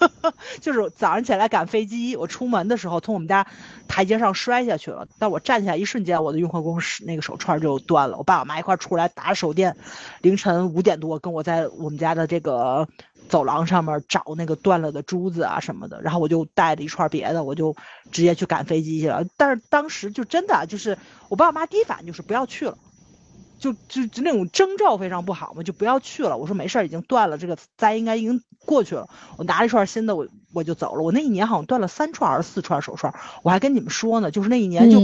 就是早上起来赶飞机，我出门的时候从我们家台阶上摔下去了。但我站起来一瞬间，我的雍和宫那个手串就断了。我爸我妈一块出来打手电，凌晨五点多跟我在我们家的这个走廊上面找那个断了的珠子啊什么的。然后我就带着一串别的，我就直接去赶飞机去了。但是当时就真的就是我爸我妈第一反应就是不要去了。就就就那种征兆非常不好嘛，就不要去了。我说没事儿，已经断了，这个灾应该已经过去了。我拿了一串新的，我我就走了。我那一年好像断了三串还是四串手串，我还跟你们说呢，就是那一年就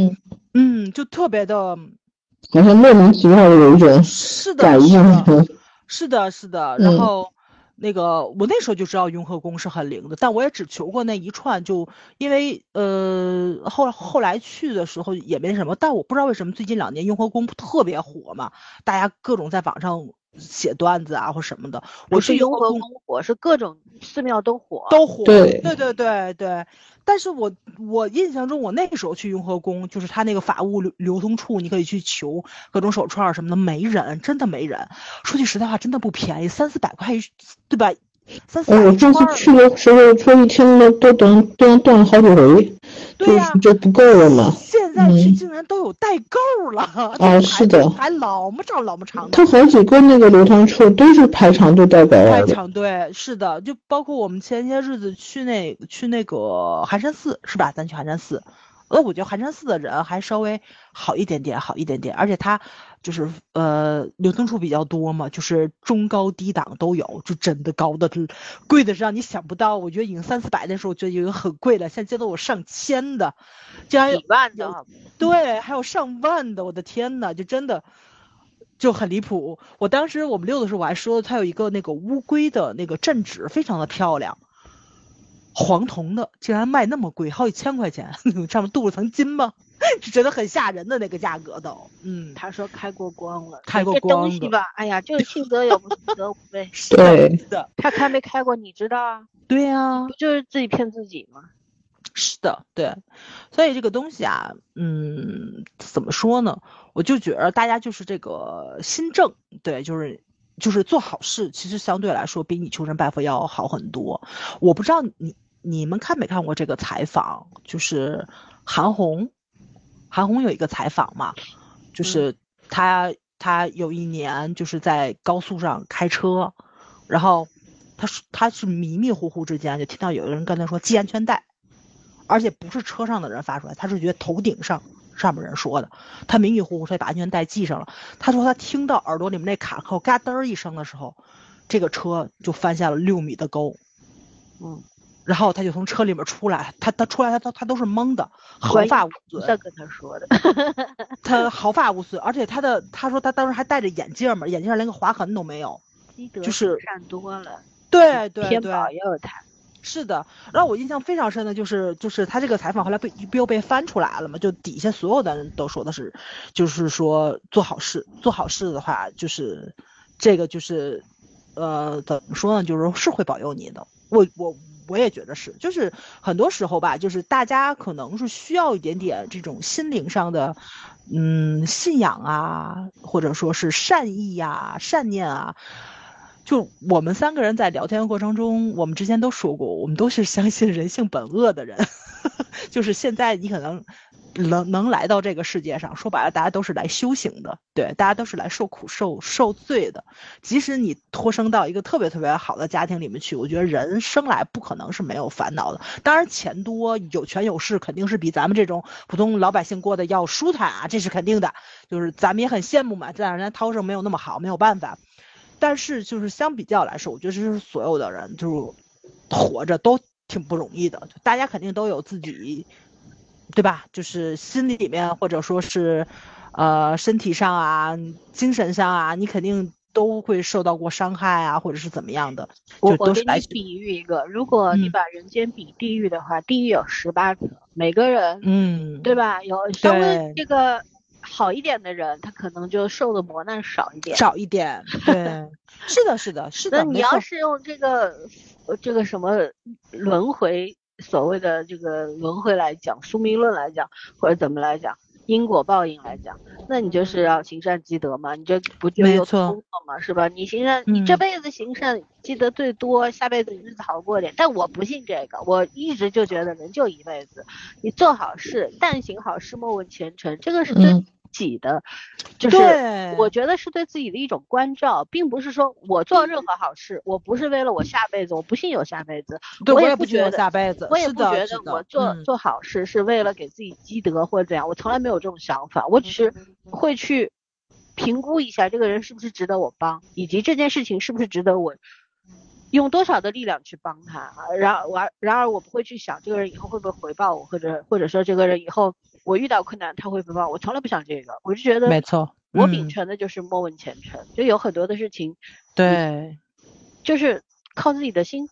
嗯，就特别的，好像莫名其妙的有一种是的，是的，是的，是的。然后那个我那时候就知道雍和宫是很灵的，但我也只求过那一串，就因为呃后后来去的时候也没什么，但我不知道为什么最近两年雍和宫特别火嘛，大家各种在网上写段子啊或什么的。我是雍和去雍和宫宫火，是各种寺庙都火。都火，对对对对对。但是我我印象中，我那个时候去雍和宫，就是他那个法务流流通处，你可以去求各种手串什么的，没人，真的没人。说句实在话，真的不便宜，三四百块，对吧？哎，我上次去的时候说一天都都等都要断了好几回，就对呀是这不够了嘛。现在去嗯竟然都有代购了，哦这是的还老么长老么长的。它好几个那个流通处都是排长队带过来的。排长队是的，就包括我们前些日子去那去那个寒山寺是吧？咱去寒山寺，呃，我觉得寒山寺的人还稍微好一点点，好一点点，而且它就是呃流通处比较多嘛，就是中高低档都有，就真的高的贵的是让你想不到。我觉得已经三四百的时候，我觉得已经很贵了，现在见到有上千的，竟然有几万的对，还有上万的，我的天呐，就真的就很离谱。我当时我们溜的时候，我还说它有一个那个乌龟的那个镇纸，非常的漂亮，黄铜的，竟然卖那么贵，好几千块钱，上面镀了层金吗？就觉得很吓人的那个价格都，嗯，他说开过光了，开过光的东西吧，哎呀，就是性格有，不信则无呗。对是的，他开没开过，你知道啊？对呀、不就是自己骗自己吗？是的，对，所以这个东西啊，嗯，怎么说呢？我就觉得大家就是这个心正，对，就是就是做好事，其实相对来说比你求神拜佛要好很多。我不知道你你们看没看过这个采访，就是韩红，韩红有一个采访嘛，就是她她有一年就是在高速上开车，然后她是她是迷迷糊糊之间就听到有人跟她说系安全带。而且不是车上的人发出来，她是觉得头顶上上面人说的，她迷迷糊糊，所以把安全带系上了。她说她听到耳朵里面那卡扣嘎噔儿一声的时候，这个车就翻下了六米的沟，嗯，然后他就从车里面出来，他他出来他他他都是懵的，毫发无损，不在跟他说的，他毫发无损，而且他的他说他当时还戴着眼镜嘛，眼镜上连个划痕都没有。积德就是善多了，对对对，天保佑他。是的，然后我印象非常深的就是，就是他这个采访后来被不又被翻出来了嘛，就底下所有的人都说的是，就是说做好事，做好事的话，就是这个就是，呃，怎么说呢，就是是会保佑你的。我我我也觉得是，就是很多时候吧，就是大家可能是需要一点点这种心灵上的，嗯，信仰啊，或者说是善意呀、善念啊。就我们三个人在聊天的过程中，我们之前都说过，我们都是相信人性本恶的人。就是现在你可能能能来到这个世界上，说白了，大家都是来修行的，对，大家都是来受苦受受罪的。即使你托生到一个特别特别好的家庭里面去，我觉得人生来不可能是没有烦恼的。当然，钱多有权有势，肯定是比咱们这种普通老百姓过得要舒坦啊，这是肯定的。就是咱们也很羡慕嘛，但是人家涛生没有那么好，没有办法。但是就是相比较来说，我觉得这是所有的人就是活着都挺不容易的，大家肯定都有自己，对吧？就是心里面或者说是，呃，身体上啊、精神上啊，你肯定都会受到过伤害啊，或者是怎么样的，我我给你比喻一个，如果你嗯把人间比地狱的话，地狱有十八层，每个人嗯，对吧？有稍微这个好一点的人，他可能就受的磨难少一点。少一点，对，是的，是的，是的，那你要是用这个呃这个什么轮回所谓的这个轮回来讲，宿命论来讲，或者怎么来讲，因果报应来讲，那你就是要行善积德嘛，你这不就有没错通了嘛，是吧？你行善，你这嗯辈子行善积德最多，下辈子日子好过点。但我不信这个，我一直就觉得人就一辈子，你做好事，但行好事，莫问前程，这个是最己的，就是，我觉得是对自己的一种关照，并不是说我做任何好事，我不是为了我下辈子，我不信有下辈子，对，我我也不觉得下辈子，我也不觉得我做、嗯做好事是为了给自己积德或者怎样，我从来没有这种想法，我只是会去评估一下这个人是不是值得我帮，以及这件事情是不是值得我用多少的力量去帮他。啊然而，我然而我不会去想这个人以后会不会回报我，或者或者说这个人以后我遇到困难他会回报我，我从来不想这个，我就觉得没错，我嗯秉承的就是莫问前程，就有很多的事情，对，就是靠自己的心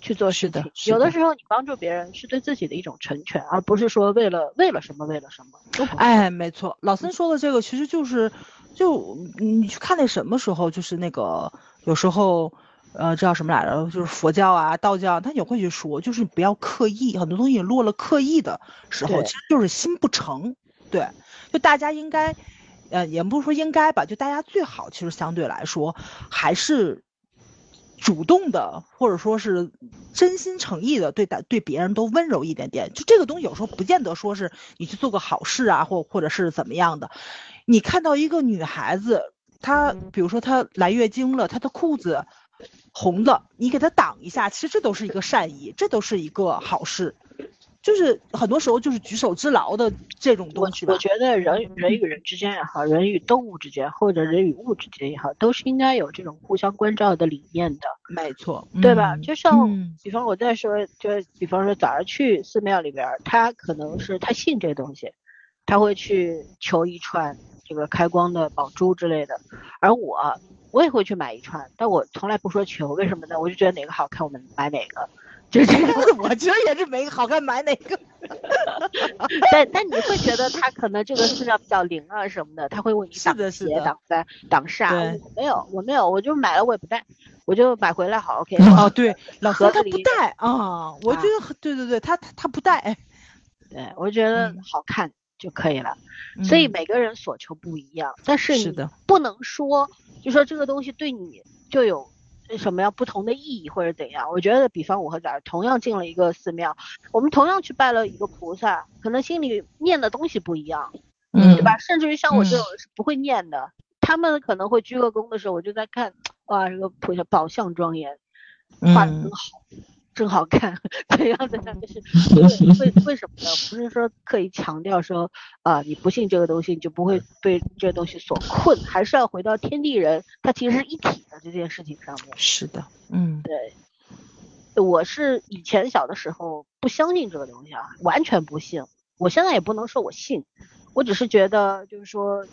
去做事是的有的时候你帮助别人是对自己的一种成全，而不是说为了为了什么为了什么。哎，没错，老森说的这个其实就是，就你去看那什么时候，就是那个有时候，呃，这叫什么来着？就是佛教啊、道教啊，他也会去说，就是你不要刻意，很多东西落了刻意的时候，其实就是心不诚。对，就大家应该，呃，也不是说应该吧，就大家最好其实相对来说还是主动的，或者说是真心诚意的对待对别人都温柔一点点。就这个东西有时候不见得说是你去做个好事啊，或或者是怎么样的。你看到一个女孩子，她比如说她来月经了，她的裤子红的，你给他挡一下，其实这都是一个善意，这都是一个好事。就是很多时候就是举手之劳的这种东西吧我。觉得人人与人之间也好，人与动物之间，或者人与物之间也好，都是应该有这种互相关照的理念的。没错，对吧？嗯就像，嗯比方我再说，就比方说早上去寺庙里边儿，他可能是他信这个东西，他会去求一串这个开光的宝珠之类的，而我我也会去买一串，但我从来不说求，为什么呢？我就觉得哪个好看，我们买哪个。就是这个，我觉得也是没好看买哪个。但但你会觉得他可能这个寺庙比较灵啊什么的，他会为你是挡邪、挡灾、挡煞。我没有，我没有，我就买了，我也不带，我就买回来好 OK。哦，对，老盒子里三他不带啊，我觉得很对对对，他他他不带，对，我觉得嗯好看就可以了。所以嗯每个人所求不一样，但是你是的不能说，就说这个东西对你就有什么样不同的意义或者怎样。我觉得，比方我和崽儿同样进了一个寺庙，我们同样去拜了一个菩萨，可能心里念的东西不一样，嗯对吧？甚至于像我这嗯种是不会念的，他们可能会鞠个躬的时候，我就在看，哇，这个菩萨宝相庄严，画的真嗯好。真好看，怎样怎样，就是 为为为什么呢？不是说刻意强调说啊、你不信这个东西，你就不会被这个东西所困，还是要回到天地人，它其实是一体的这件事情上面。是的，嗯对，我是以前小的时候不相信这个东西啊，完全不信。我现在也不能说我信，我只是觉得就是说，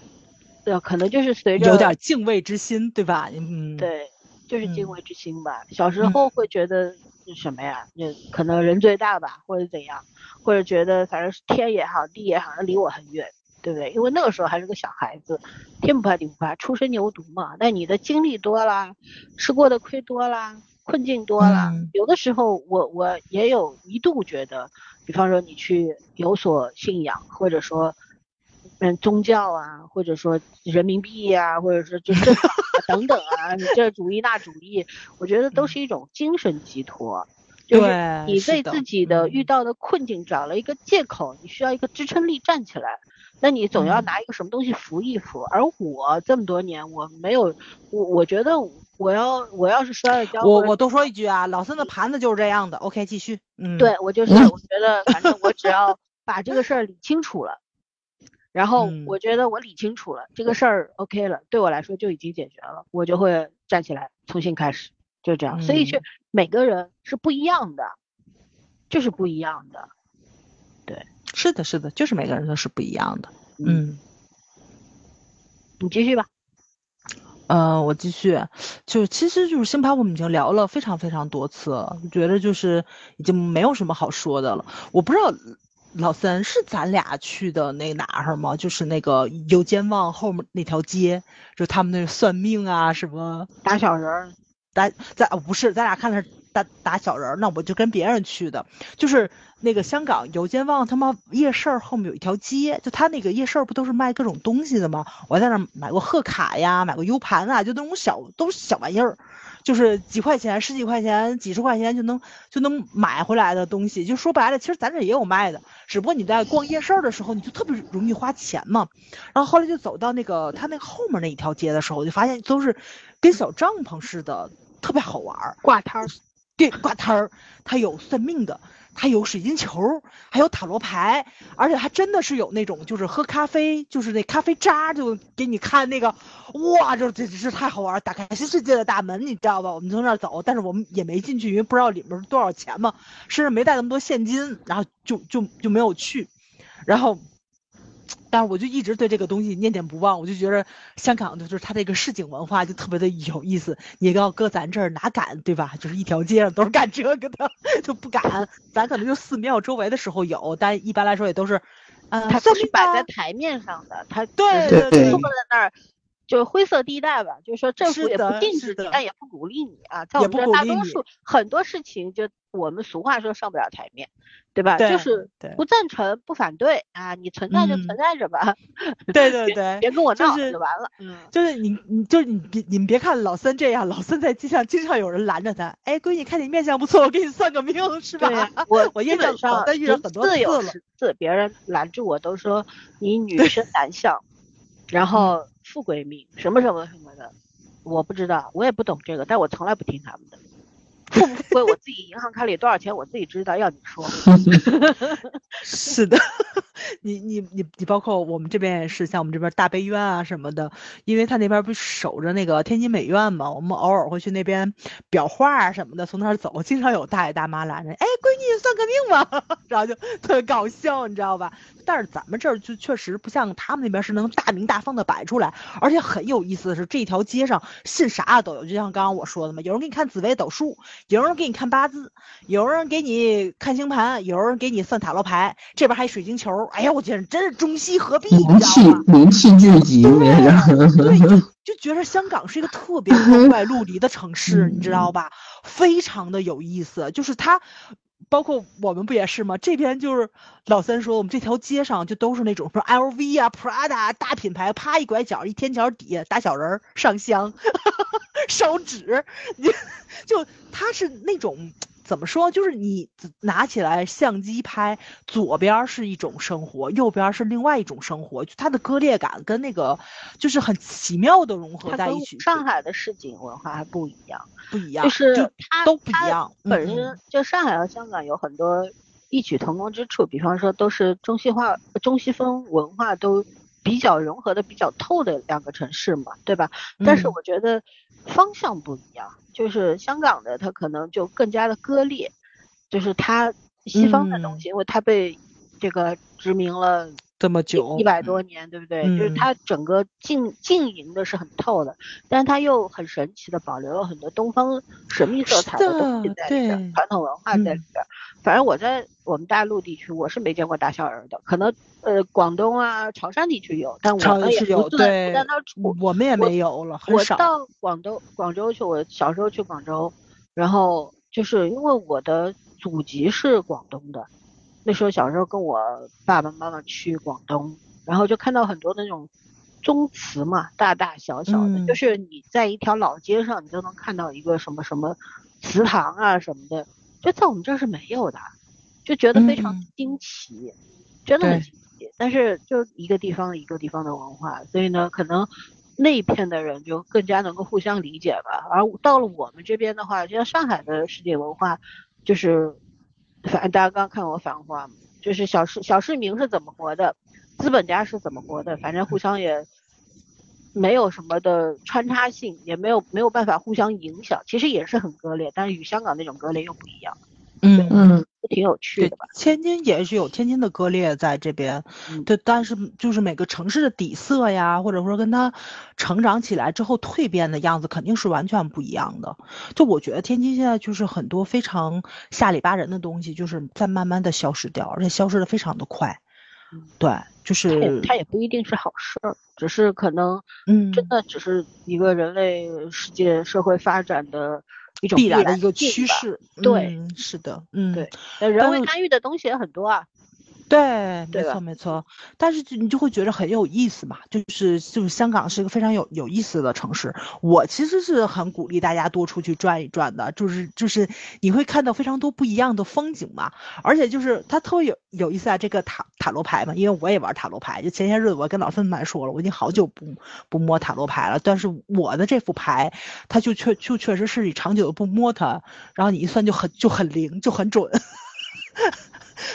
呃，可能就是随着有点敬畏之心，对吧？嗯，，对，就是敬嗯畏之心吧。小时嗯候会觉得是什么呀？那可能人最大吧，或者怎样，或者觉得反正是天也好，地也好，离我很远，对不对？因为那个时候还是个小孩子，天不怕地不怕，初生牛犊嘛。那你的经历多啦，吃过的亏多啦，困境多了，嗯有的时候我我也有一度觉得，比方说你去有所信仰，或者说。嗯，宗教啊，或者说人民币呀、或者说就这 等等啊，你这主义那主义，我觉得都是一种精神寄托。就是对你对自己的遇嗯到的困境找了一个借口，你需要一个支撑力站起来，那你总要嗯拿一个什么东西扶一扶。而我这么多年，我没有，我我觉得我要我要是摔了跤，我我多说一句啊，老孙的盘子就是这样的。OK，继续。嗯，对我就是，我觉得反正我只要把这个事儿理清楚了，然后嗯我觉得我理清楚了，这个事儿 OK 了，对我来说就已经解决了，我就会站起来重新开始，就这样。所以是嗯每个人是不一样的，就是不一样的。对是的，是的，就是每个人都是不一样的。嗯。你继续吧。呃，我继续，就其实就是星盘，我们已经聊了非常非常多次了，觉得就是已经没有什么好说的了。我不知道老三是咱俩去的那哪儿吗？就是那个有间望后面那条街，就他们那算命啊什么打小人儿，咱咱哦不是，咱俩看的是打打小人儿，那我就跟别人去的，就是那个香港有间望他妈夜市儿后面有一条街，就他那个夜市儿不都是卖各种东西的吗？我在那儿买过贺卡呀，买过 U 盘啊，就那种小都是小玩意儿，就是几块钱、十几块钱、几十块钱就能就能买回来的东西。就说白了，其实咱这也有卖的，只不过你在逛夜市儿的时候，你就特别容易花钱嘛。然后后来就走到那个他那个后面那一条街的时候，我就发现都是跟小帐篷似的，特别好玩儿。挂摊儿，对，挂摊儿，它有算命的，它有水晶球，还有塔罗牌，而且还真的是有那种就是喝咖啡，就是那咖啡渣，就给你看那个，哇，这这这是太好玩，打开新世界的大门，你知道吧？我们从那儿走，但是我们也没进去，因为不知道里面多少钱嘛，身上没带那么多现金，然后就就就没有去，然后。但是我就一直对这个东西念念不忘，我就觉得香港就是它这个市井文化就特别的有意思。你要搁咱这儿哪敢对吧？就是一条街上都是干这个的，就不敢。咱可能就寺庙周围的时候有，但一般来说也都是，呃，它都是摆在啊台面上的，它对对对坐在那儿。就是灰色地带吧，就是说政府也不禁止你，但也不鼓励你啊。在我也们这儿，大多数很多事情就我们俗话说上不了台面，对吧？对就是对不赞成、不反对啊，你存在就嗯存在着吧，对对对，别跟我闹就是就完了。嗯，就是你，你就是你别你们别看老三这样，老三在街上经常有人拦着他，哎，闺女看你面相不错，我给你算个命，是吧？我我基遇到本上但遇到十很多次有次了十次，别人拦住我都说你 女生男相，然嗯后富贵命什么什么什么的，我不知道，我也不懂这个，但我从来不听他们的。富不富贵，我自己银行卡里多少钱我自己知道，要你说。是的，你你你你，包括我们这边也是，像我们这边大悲院啊什么的，因为他那边不是守着那个天津美院嘛，我们偶尔会去那边裱画啊什么的，从那儿走，经常有大爷大妈拦着，哎，闺女算个命吧，然后就特别搞笑，你知道吧？但是咱们这儿就确实不像他们那边是能大明大方的摆出来，而且很有意思的是，这条街上信啥都有，就像刚刚我说的嘛，有人给你看紫微斗数，有人给你看八字，有人给你看星盘，有人给你算塔罗牌，这边还有水晶球，哎呀，我觉得真是中西合璧，名气知道吗？灵气聚集，对，就 就觉得香港是一个特别光 怪陆离的城市，你知道吧？非常的有意思，就是它。包括我们不也是吗？这边就是老三说，我们这条街上就都是那种什么 LV 啊、Prada 啊大品牌，啪一拐角，一天桥底下打小人儿上香，烧纸，你就它是那种怎么说？就是你拿起来相机拍，左边儿是一种生活，右边儿是另外一种生活，就它的割裂感跟那个就是很奇妙的融合在一起，上海的市井文化还不一样，不一样，就是都不一样。本嗯身就上海和香港有很多异曲同工之处，比方说都是中西化、中西风文化都比较融合的比较透的两个城市嘛，对吧？但是嗯我觉得方向不一样，就是香港的它可能就更加的割裂，就是它西方的东嗯西，因为它被这个殖民了这么久一百多年，对不对？就是嗯它整个经经营的是很透的，但是它又很神奇的保留了很多东方神秘色彩的东西在里边对，传统文化在里嗯边。反正我在我们大陆地区，我是没见过大小人的，可能呃广东啊、潮汕地区有，但我们也是有不在对不在那住。我们也没有了，很我少。到广州广州去，我小时候去广州，然后就是因为我的祖籍是广东的，那时候小时候跟我爸爸妈妈去广东，然后就看到很多那种宗祠嘛，大大小小的，嗯就是你在一条老街上，你都能看到一个什么什么祠堂啊什么的，就在我们这儿是没有的，就觉得非常嗯新奇，真的很惊奇。但是就一个地方一个地方的文化，所以呢，可能那一片的人就更加能够互相理解吧。而到了我们这边的话，就像上海的世界文化，就是反大家刚刚看我反话》，就是小市小市民是怎么活的，资本家是怎么活的，反正互相也没有什么的穿插性，也没有没有办法互相影响，其实也是很割裂，但是与香港那种割裂又不一样，嗯嗯，挺有趣的吧。，天津也是有天津的割裂在这边，嗯对，但是就是每个城市的底色呀，或者说跟它成长起来之后蜕变的样子，肯定是完全不一样的。就我觉得天津现在就是很多非常下里巴人的东西，就是在慢慢的消失掉，而且消失的非常的快。嗯对，就是它也不一定是好事儿，只是可能嗯，真的只是一个人类世界社会发展的一种必然的一个。趋势。对嗯，是的，嗯，对呃人为干预的东西也很多啊。对，没错没错，但是就你就会觉得很有意思嘛，就是就是香港是一个非常有有意思的城市，我其实是很鼓励大家多出去转一转的，就是就是你会看到非常多不一样的风景嘛，而且就是它特别有有意思啊，这个塔塔罗牌嘛，因为我也玩塔罗牌，就前些日子我跟老芬们说了，我已经好久不不摸塔罗牌了，但是我的这副牌，它就确就确实是你长久的不摸它，然后你一算就很就很灵，就很准。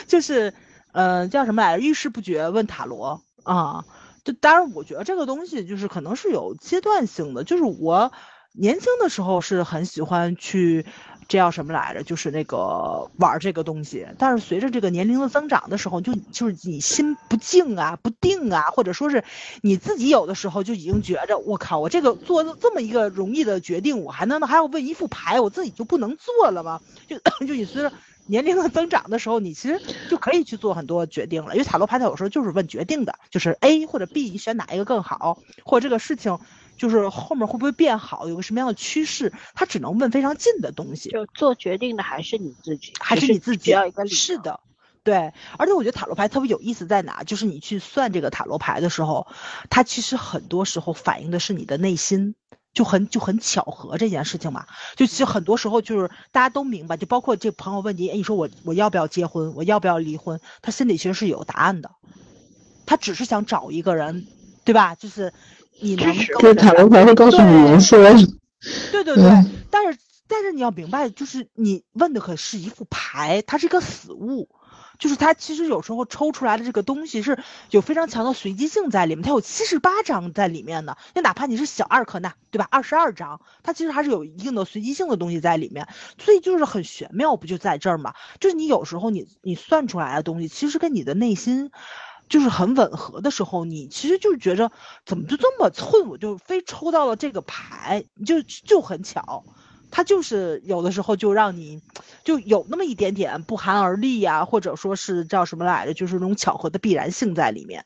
就是，呃，叫什么来着？遇事不决问塔罗啊。就当然，我觉得这个东西就是可能是有阶段性的。就是我年轻的时候是很喜欢去这叫什么来着？就是那个玩这个东西。但是随着这个年龄的增长的时候，就就是你心不静啊、不定啊，或者说是你自己有的时候就已经觉着，我靠，我这个做这么一个容易的决定，我还能还要问一副牌，我自己就不能做了吗？就 就你随着年龄的增长的时候，你其实就可以去做很多决定了。因为塔罗牌它有时候就是问决定的，就是 A 或者 B，你选哪一个更好，或者这个事情。就是后面会不会变好，有个什么样的趋势，它只能问非常近的东西。就做决定的还是你自己，还是你自己要一个理是的，对。而且我觉得塔罗牌特别有意思在哪，就是你去算这个塔罗牌的时候，它其实很多时候反映的是你的内心，就很就很巧合这件事情嘛。就其实很多时候就是大家都明白，就包括这朋友问你，哎，你说我我要不要结婚，我要不要离婚，他心里其实是有答案的，他只是想找一个人，对吧？就是。你能就是塔罗牌会告诉你人设，对对对，但是但是你要明白，就是你问的可是一副牌，它是一个死物，就是它其实有时候抽出来的这个东西是有非常强的随机性在里面，它有七十八张在里面的，那哪怕你是小二克纳，对吧？二十二张，它其实还是有一定的随机性的东西在里面，所以就是很玄妙，不就在这儿吗？就是你有时候你你算出来的东西，其实跟你的内心。就是很吻合的时候，你其实就觉着怎么就这么寸，我就非抽到了这个牌，就就很巧，它就是有的时候就让你就有那么一点点不寒而栗呀，或者说是叫什么来着，就是那种巧合的必然性在里面。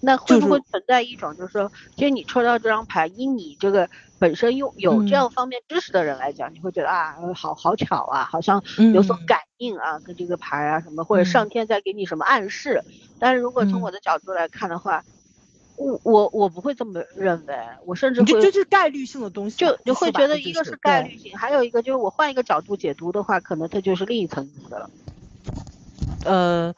那会不会存在一种，就是说，其实你抽到这张牌，以你这个本身有有这样方面知识的人来讲，你会觉得啊，好好巧啊，好像有所感应啊，跟这个牌啊什么，或者上天在给你什么暗示。但是如果从我的角度来看的话，我我我不会这么认为，我甚至会就就是概率性的东西，就你会觉得一个是概率性，还有一个就是我换一个角度解读的话，可能它就是另一层意思了。呃，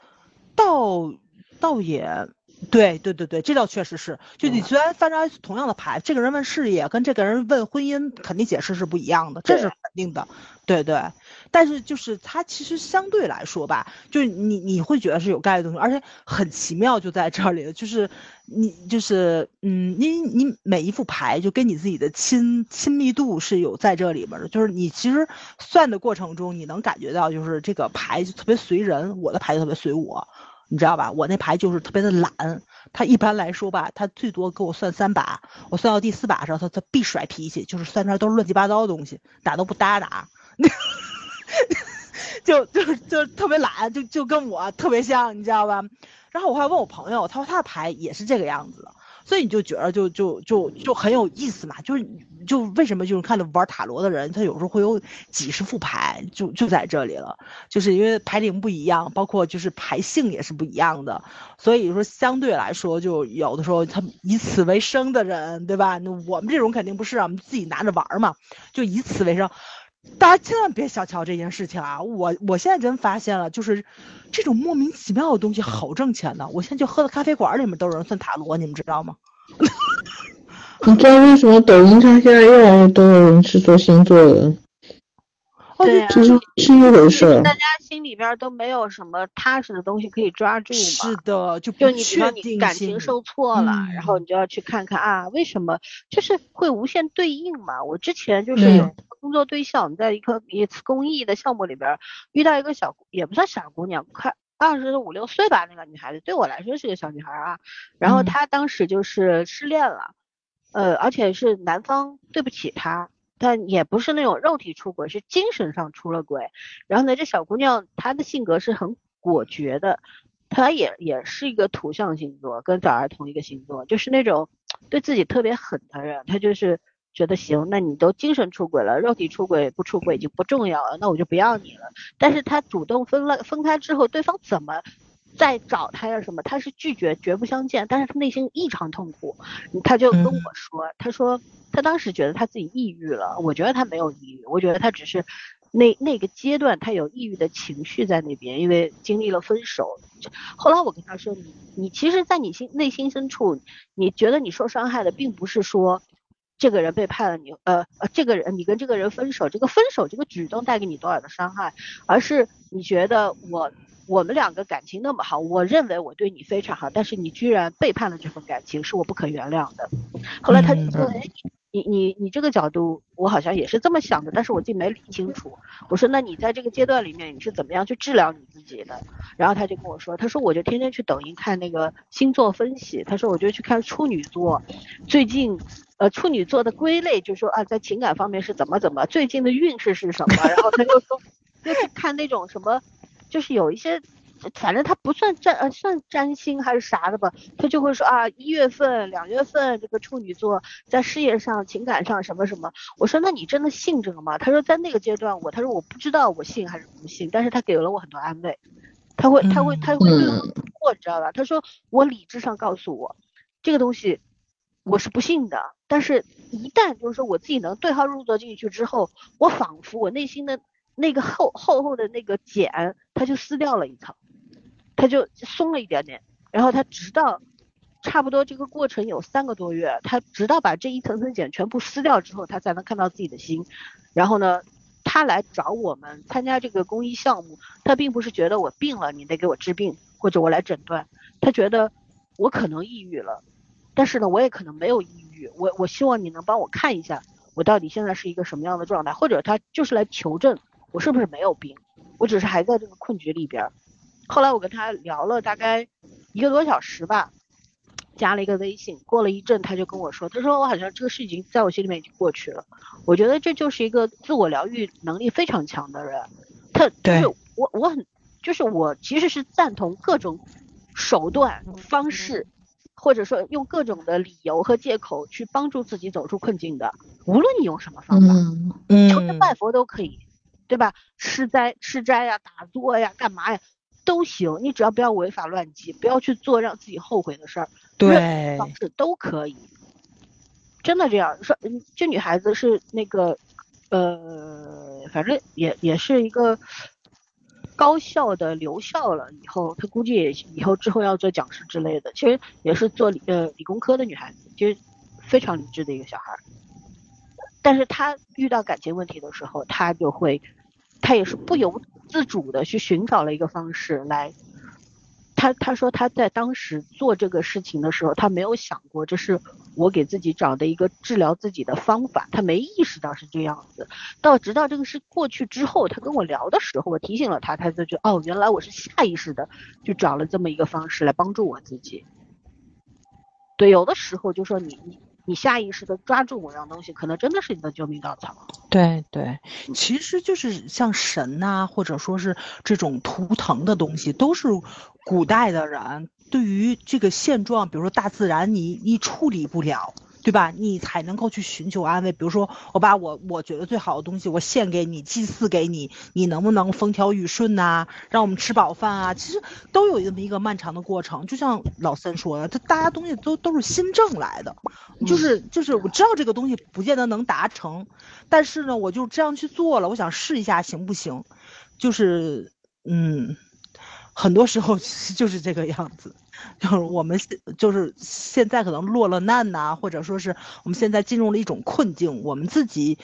倒倒也。对对对对，这倒确实是。就你虽然翻出来同样的牌，这个人问事业跟这个人问婚姻，肯定解释是不一样的，这是肯定的。对对，但是就是它其实相对来说吧，就是你你会觉得是有概率的东西，而且很奇妙就在这里了，就是你就是嗯，你你每一副牌就跟你自己的亲亲密度是有在这里边的，就是你其实算的过程中，你能感觉到就是这个牌就特别随人，我的牌就特别随我。你知道吧？我那牌就是特别的懒，他一般来说吧，他最多给我算三把，我算到第四把的时候，他他必甩脾气，就是算出来都是乱七八糟的东西，打都不搭打，就就就特别懒，就就跟我特别像，你知道吧？然后我还问我朋友，他说他的牌也是这个样子的。所以你就觉得就就就就很有意思嘛，就是就为什么就是看到玩塔罗的人，他有时候会有几十副牌，就就在这里了，就是因为牌龄不一样，包括就是牌性也是不一样的，所以说相对来说，就有的时候他以此为生的人，对吧？那我们这种肯定不是啊，我们自己拿着玩嘛，就以此为生。大家千万别小瞧这件事情啊！我我现在真发现了，就是这种莫名其妙的东西好挣钱呢。我现在就喝的咖啡馆里面都有人算塔罗，你们知道吗？你知道为什么抖音上现在越来越多的人是做星座的？对呀，是是一回事。大家心里边都没有什么踏实的东西可以抓住嘛？是的，就就你比如你感情受挫了，然后你就要去看看啊，为什么？就是会无限对应嘛。我之前就是有工作对象，在一个一次公益的项目里边遇到一个小也不算小姑娘，快二十五六岁吧，那个女孩子对我来说是个小女孩啊。然后她当时就是失恋了，呃，而且是男方对不起她。但也不是那种肉体出轨，是精神上出了轨。然后呢，这小姑娘她的性格是很果决的，她也也是一个土象星座，跟早儿同一个星座，就是那种对自己特别狠的人。她就是觉得行，那你都精神出轨了，肉体出轨不出轨已经不重要了，那我就不要你了。但是他主动分了分开之后，对方怎么？再找他呀什么？他是拒绝，绝不相见。但是他内心异常痛苦，他就跟我说，他说他当时觉得他自己抑郁了。我觉得他没有抑郁，我觉得他只是那那个阶段他有抑郁的情绪在那边，因为经历了分手。后来我跟他说，你你其实，在你心内心深处，你觉得你受伤害的，并不是说这个人背叛了你，呃呃，这个人你跟这个人分手，这个分手这个举动带给你多少的伤害，而是你觉得我。我们两个感情那么好，我认为我对你非常好，但是你居然背叛了这份感情，是我不可原谅的。后来他就说：“哎，你你你你这个角度，我好像也是这么想的，但是我自己没理清楚。我说那你在这个阶段里面，你是怎么样去治疗你自己的？然后他就跟我说，他说我就天天去抖音看那个星座分析，他说我就去看处女座，最近呃处女座的归类，就说啊在情感方面是怎么怎么，最近的运势是什么？然后他就说就去看那种什么，就是有一些。反正他不算占呃算占星还是啥的吧，他就会说啊一月份两月份这个处女座在事业上情感上什么什么，我说那你真的信这个吗？他说在那个阶段我他说我不知道我信还是不信，但是他给了我很多安慰，他会他会他会过你知道吧？他说我理智上告诉我这个东西我是不信的，但是一旦就是说我自己能对号入座进去之后，我仿佛我内心的那个厚厚厚的那个茧它就撕掉了一层。他就松了一点点，然后他直到差不多这个过程有三个多月，他直到把这一层层茧全部撕掉之后，他才能看到自己的心。然后呢，他来找我们参加这个公益项目，他并不是觉得我病了，你得给我治病，或者我来诊断，他觉得我可能抑郁了，但是呢，我也可能没有抑郁。我我希望你能帮我看一下，我到底现在是一个什么样的状态，或者他就是来求证我是不是没有病，我只是还在这个困局里边。后来我跟他聊了大概一个多小时吧，加了一个微信。过了一阵，他就跟我说：“他说我好像这个事已经在我心里面已经过去了。”我觉得这就是一个自我疗愈能力非常强的人。他就是我，我很就是我其实是赞同各种手段方式，或者说用各种的理由和借口去帮助自己走出困境的。无论你用什么方法，求神拜佛都可以，对吧？吃斋吃斋呀，打坐呀，干嘛呀？都行，你只要不要违法乱纪，不要去做让自己后悔的事儿，对，方式都可以。真的这样说，这女孩子是那个，呃，反正也也是一个高校的留校了，以后她估计也以后之后要做讲师之类的。其实也是做理呃理工科的女孩子，其实非常理智的一个小孩。但是她遇到感情问题的时候，她就会。他也是不由自主的去寻找了一个方式来，他他说他在当时做这个事情的时候，他没有想过这是我给自己找的一个治疗自己的方法，他没意识到是这样子。到直到这个事过去之后，他跟我聊的时候，我提醒了他，他就觉哦，原来我是下意识的就找了这么一个方式来帮助我自己。对，有的时候就说你你。你下意识的抓住某样东西，可能真的是你的救命稻草。对对，其实就是像神呐，或者说是这种图腾的东西，都是古代的人对于这个现状，比如说大自然，你你处理不了。对吧？你才能够去寻求安慰。比如说，我把我我觉得最好的东西，我献给你，祭祀给你，你能不能风调雨顺呐？让我们吃饱饭啊？其实都有这么一个漫长的过程。就像老三说的，这大家东西都都是新挣来的，就是就是我知道这个东西不见得能达成，但是呢，我就这样去做了，我想试一下行不行？就是嗯，很多时候 就是这个样子。就是我们就是现在可能落了难呐，或者说是我们现在进入了一种困境，我们自己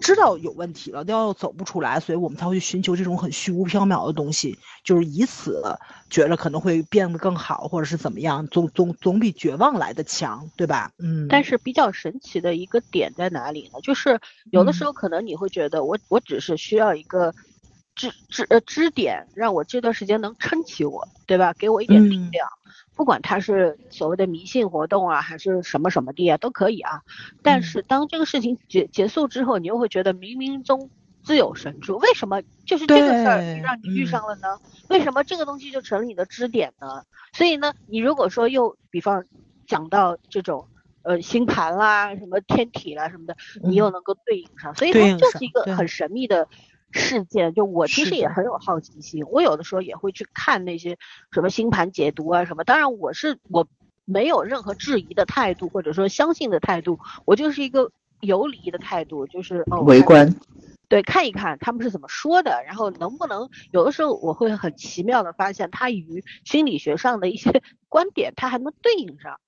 知道有问题了，但又走不出来，所以我们才会去寻求这种很虚无缥缈的东西，就是以此觉得可能会变得更好，或者是怎么样，总总总比绝望来的强，对吧？嗯。但是比较神奇的一个点在哪里呢？就是有的时候可能你会觉得我我只是需要一个。支支呃支点，让我这段时间能撑起我，对吧？给我一点力量，不管他是所谓的迷信活动啊，还是什么什么的啊，都可以啊。但是当这个事情结结束之后，你又会觉得冥冥中自有神助。为什么就是这个事儿让你遇上了呢？为什么这个东西就成了你的支点呢？所以呢，你如果说又比方讲到这种呃星盘啦、什么天体啦什么的，你又能够对应上，所以它就是一个很神秘的。事件就我其实也很有好奇心，我有的时候也会去看那些什么星盘解读啊什么。当然我是我没有任何质疑的态度或者说相信的态度，我就是一个游离的态度，就是哦围观，对，看一看他们是怎么说的，然后能不能有的时候我会很奇妙的发现它与心理学上的一些 观点它还能对应上，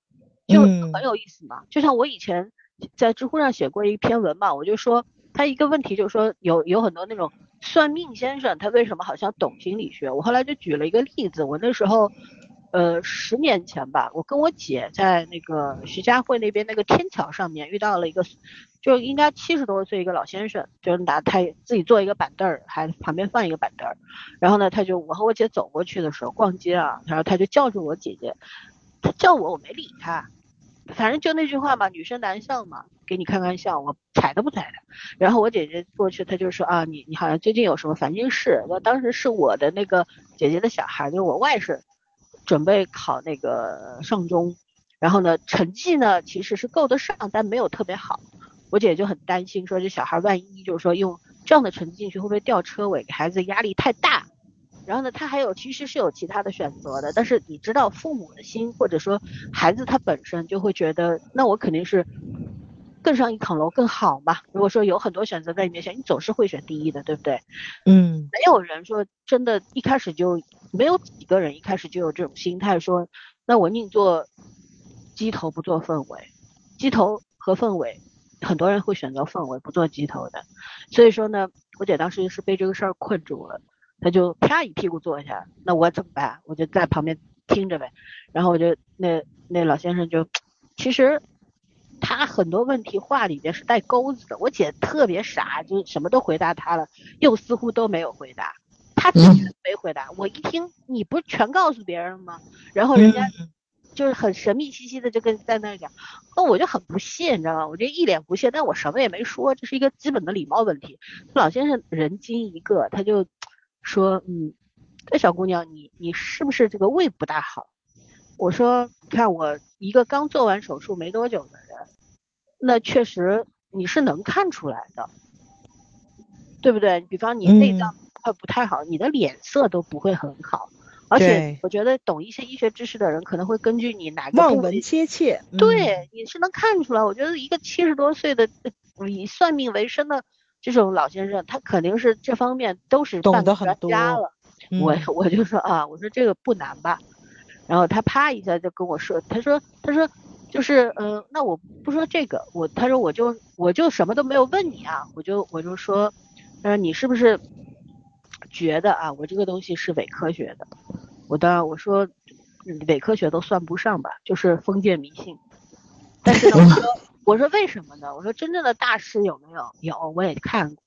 就很有意思嘛。就像我以前在知乎上写过一篇文嘛，我就说。他一个问题就是说，有有很多那种算命先生，他为什么好像懂心理学？我后来就举了一个例子，我那时候呃，十年前吧，我跟我姐在那个徐家汇那边那个天桥上面遇到了一个，就应该七十多岁一个老先生，就是拿他自己做一个板凳儿，还旁边放一个板凳儿，然后呢，他就我和我姐走过去的时候逛街啊，然后他就叫住我姐姐，他叫我我没理他，反正就那句话嘛，女生男相嘛，给你看看相，我睬都不睬的。然后我姐姐过去，她就说啊，你你好像最近有什么烦心事？那当时是我的那个姐姐的小孩，就是我外甥。准备考那个上中，然后呢，成绩呢其实是够得上，但没有特别好。我姐就很担心，说这小孩万一就是说用这样的成绩进去，会不会掉车尾，给孩子压力太大？然后呢，他还有其实是有其他的选择的，但是你知道父母的心，或者说孩子他本身就会觉得，那我肯定是更上一层楼更好嘛。如果说有很多选择在你面前，你总是会选第一的，对不对？嗯，没有人说真的，一开始就。没有几个人一开始就有这种心态，说那我宁做鸡头不做凤尾，鸡头和凤尾，很多人会选择凤尾不做鸡头的。所以说呢，我姐当时是被这个事儿困住了，她就啪一屁股坐下，那我怎么办？我就在旁边听着呗。然后我就那那老先生就，其实他很多问题话里边是带钩子的。我姐特别傻，就什么都回答他了，又似乎都没有回答。他自己没回答，我一听你不是全告诉别人了吗？然后人家就是很神秘兮兮的就跟在那讲，那我就很不屑，你知道吗？我就一脸不屑，但我什么也没说，这是一个基本的礼貌问题。老先生人精一个，他就说，嗯，这小姑娘你你是不是这个胃不大好？我说，你看我一个刚做完手术没多久的人，那确实你是能看出来的，对不对？比方你内脏。会不太好，你的脸色都不会很好，而且我觉得懂一些医学知识的人可能会根据你哪个望闻切切，对，你是能看出来。我觉得一个七十多岁的以算命为生的这种老先生，他肯定是这方面都是懂得很多了。我我就说啊，我说这个不难吧？然后他啪一下就跟我说，他说他说就是嗯，那我不说这个，我他说我就我就什么都没有问你啊，我就我就说，他说你是不是？觉得啊，我这个东西是伪科学的，我当然我说，伪科学都算不上吧，就是封建迷信。但是呢，我说 我说为什么呢？我说真正的大师有没有？有，我也看过。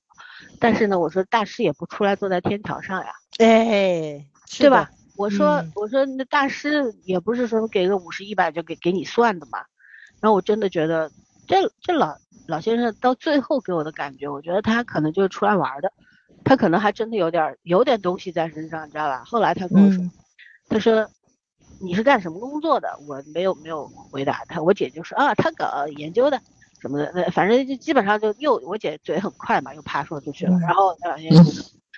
但是呢，我说大师也不出来坐在天桥上呀，哎，对吧？我说我说那大师也不是说给个五十一百就给给你算的嘛。然后我真的觉得这这老老先生到最后给我的感觉，我觉得他可能就是出来玩的。他可能还真的有点有点东西在身上，你知道吧？后来他跟我说，他说你是干什么工作的？我没有没有回答他。我姐就说啊，他搞研究的什么的，那反正就基本上就又我姐嘴很快嘛，又啪说出去了。然后那两天，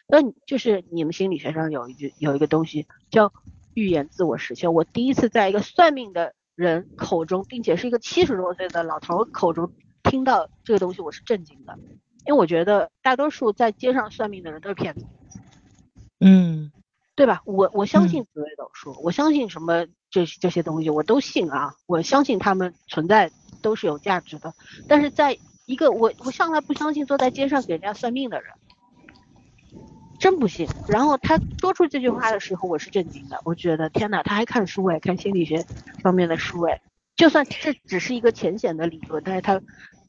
那就是你们心理学上有一句有一个东西叫预言自我实现。我第一次在一个算命的人口中，并且是一个七十多岁的老头口中听到这个东西，我是震惊的。因为我觉得大多数在街上算命的人都是骗子，嗯，对吧？我我相信紫微斗数，我相信什么这这些东西我都信啊，我相信他们存在都是有价值的。但是在一个我我向来不相信坐在街上给人家算命的人，真不信。然后他说出这句话的时候，我是震惊的，我觉得天哪，他还看书哎，看心理学方面的书哎，就算这只是一个浅显的理论，但是他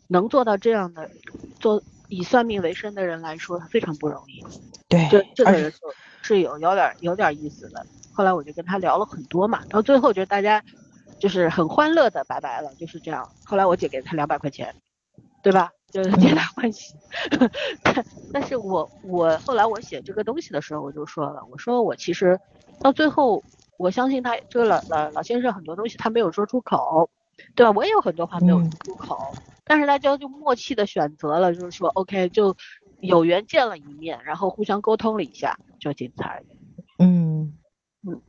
能做到这样的做。以算命为生的人来说，非常不容易。对，就这个人是有有点有点意思的。后来我就跟他聊了很多嘛，到最后就大家就是很欢乐的拜拜了，就是这样。后来我姐给他两百块钱，对吧？就是皆大欢喜。但但是我我后来我写这个东西的时候，我就说了，我说我其实到最后，我相信他这个老老老先生很多东西他没有说出口，对吧？我也有很多话没有说出口。但是大家就默契的选择了，就是说，OK，就有缘见了一面，然后互相沟通了一下，就仅此而已。嗯嗯，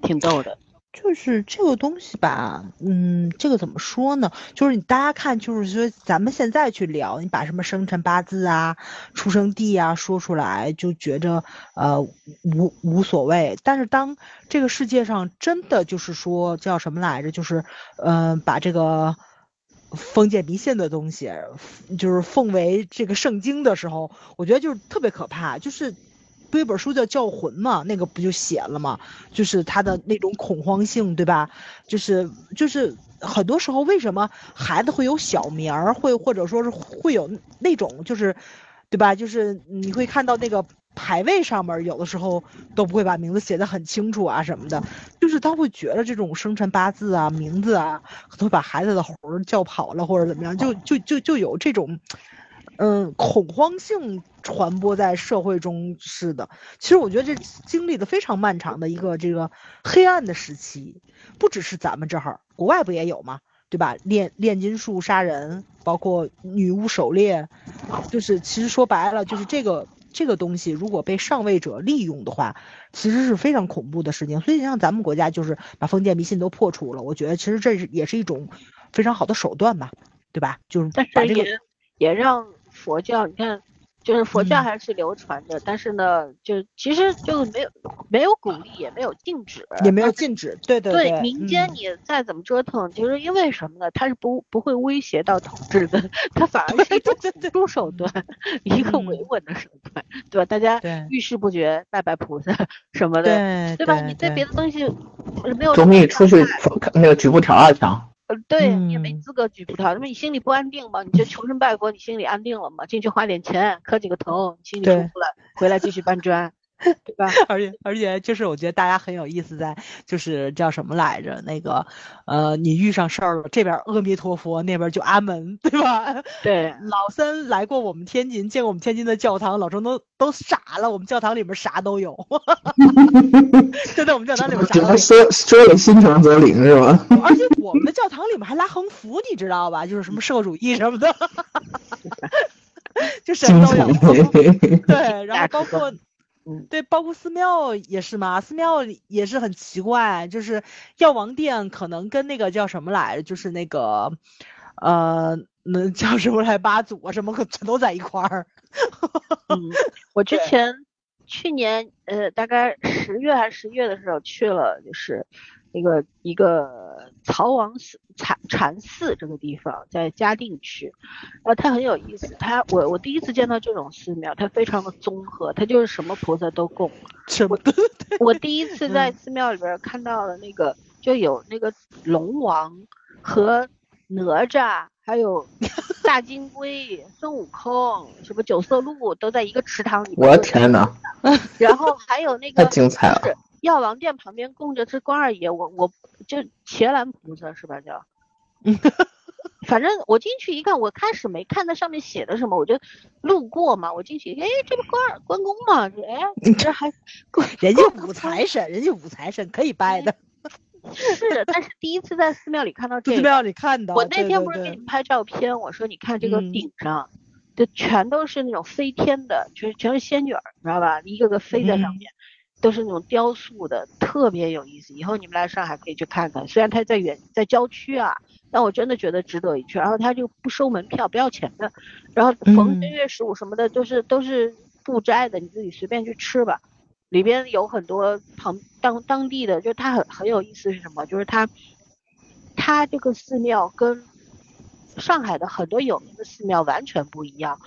挺逗的。就是这个东西吧，嗯，这个怎么说呢？就是你大家看，就是说咱们现在去聊，你把什么生辰八字啊、出生地啊说出来，就觉着呃无无所谓。但是当这个世界上真的就是说叫什么来着？就是嗯，把这个。封建迷信的东西，就是奉为这个圣经的时候，我觉得就是特别可怕。就是不有本书叫《教魂》嘛？那个不就写了嘛？就是他的那种恐慌性，对吧？就是就是很多时候，为什么孩子会有小名儿，会或者说是会有那种就是，对吧？就是你会看到那个牌位上面有的时候都不会把名字写的很清楚啊什么的，就是他会觉得这种生辰八字啊、名字啊，都会把孩子的魂儿叫跑了或者怎么样，就就就就有这种。嗯，恐慌性传播在社会中是的。其实我觉得这经历的非常漫长的一个这个黑暗的时期，不只是咱们这儿，国外不也有吗？对吧？炼炼金术杀人，包括女巫狩猎，就是其实说白了，就是这个这个东西，如果被上位者利用的话，其实是非常恐怖的事情。所以像咱们国家就是把封建迷信都破除了，我觉得其实这是也是一种非常好的手段吧，对吧？就是把这个也让佛教，你看，就是佛教嗯还是流传着，但是呢，就其实就没有没有鼓励，也没有禁止，也没有禁止，对对对民间嗯你再怎么折腾，就是因为什么呢？它是不不会威胁到统治的，它反而是一种辅助手段，一个维嗯稳的手段，对吧？大家遇事不决，拜拜菩萨什么的，对对吧？你对对别的东西呃没有总比你出去那个举步条二强。呃，对你也没嗯资格举葡萄，那么你心里不安定嘛？你就求神拜佛，你心里安定了嘛？进去花点钱，磕几个头，你心里舒服了，回来继续搬砖，对吧？而且而且就是我觉得大家很有意思在，就是叫什么来着？那个呃，你遇上事儿了，这边阿弥陀佛，那边就阿门，对吧？对，老三来过我们天津，见过我们天津的教堂，老郑都都傻了。我们教堂里面啥都有，真的，我们教堂里面啥都有只能。说说了心诚则灵是吧？而且我们的教堂里面还拉横幅，你知道吧？就是什么社会主义什么的，就什么都有。对，然后包括，嗯对，包括寺庙也是嘛，寺庙里也是很奇怪，就是药王殿可能跟那个叫什么来着，就是那个，呃，那叫什么来八祖啊什么可全都在一块儿。嗯，我之前去年呃大概十月还是十一月的时候去了，就是那个一个曹王寺禅禅寺这个地方，在嘉定区，然后它很有意思，它我我第一次见到这种寺庙，它非常的综合，它就是什么菩萨都供。什么的？我第一次在嗯寺庙里边看到了那个，就有那个龙王和哪吒，还有 大金龟、孙悟空，什么九色鹿都在一个池塘里面。我的天呐，然后还有那个太个精彩了！是药王殿旁边供着是关二爷，我我就伽蓝菩萨是吧叫？反正我进去一看，我开始没看那上面写的什么，我就路过嘛，我进去，哎，这不关二关公吗？这哎，这还 人家五财神，人家五财神可以拜的。是，但是第一次在寺庙里看到这个，寺庙里看到，我那天不是给你们拍照片，我说你看这个嗯顶上，这全都是那种飞天的，全全是仙女儿，你知道吧？一个个飞在上嗯面，都是那种雕塑的，特别有意思。以后你们来上海可以去看看，虽然它在远在郊区啊，但我真的觉得值得一去。然后它就不收门票，不要钱的。然后逢嗯正月十五什么的都是都是不摘的，你自己随便去吃吧。里边有很多旁当当地的，就是它很很有意思是什么？就是它它这个寺庙跟上海的很多有名的寺庙完全不一样。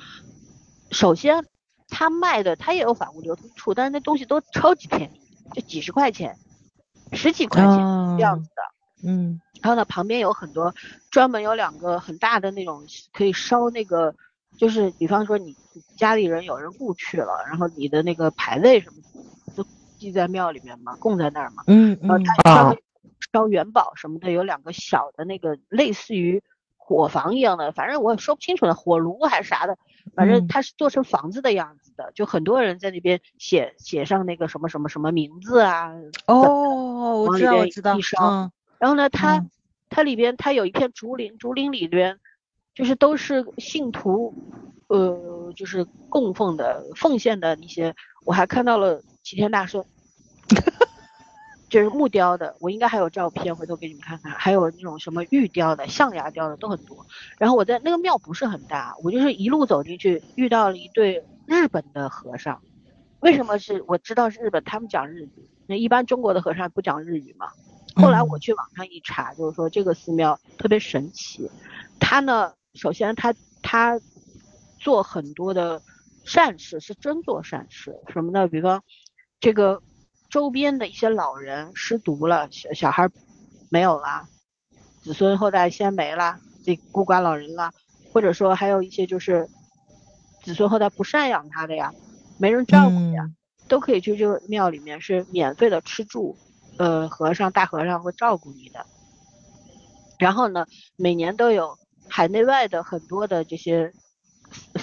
首先，它卖的他也有反物流通处，但是那东西都超级便宜，就几十块钱、十几块钱这样子的。嗯然后呢，旁边有很多专门有两个很大的那种可以烧那个，就是比方说你你家里人有人故去了，然后你的那个牌位什么都记在庙里面嘛，供在那儿嘛。嗯然后嗯它专啊门烧元宝什么的，有两个小的那个类似于火房一样的，反正我也说不清楚了，火炉还是啥的，反正嗯。它是做成房子的样子的，就很多人在那边写写上那个什么什么什么名字啊，哦，我知道我知道嗯。然后呢，它、嗯。它里边它有一片竹林，竹林里边就是都是信徒，呃，就是供奉的、奉献的那些。我还看到了齐天大圣，就是木雕的，我应该还有照片，回头给你们看看。还有那种什么玉雕的、象牙雕的都很多。然后我在那个庙不是很大，我就是一路走进去，遇到了一对日本的和尚。为什么是我知道是日本？他们讲日语。那一般中国的和尚不讲日语嘛？后来我去网上一查，就是说这个寺庙特别神奇，他呢，首先他他做很多的善事，是真做善事。什么呢？比方这个周边的一些老人失独了，小小孩没有了，子孙后代先没了，这孤寡老人了，或者说还有一些就是子孙后代不赡养他的呀，没人照顾呀，嗯都可以去这个庙里面是免费的吃住，呃，和尚大和尚会照顾你的。然后呢，每年都有海内外的很多的这些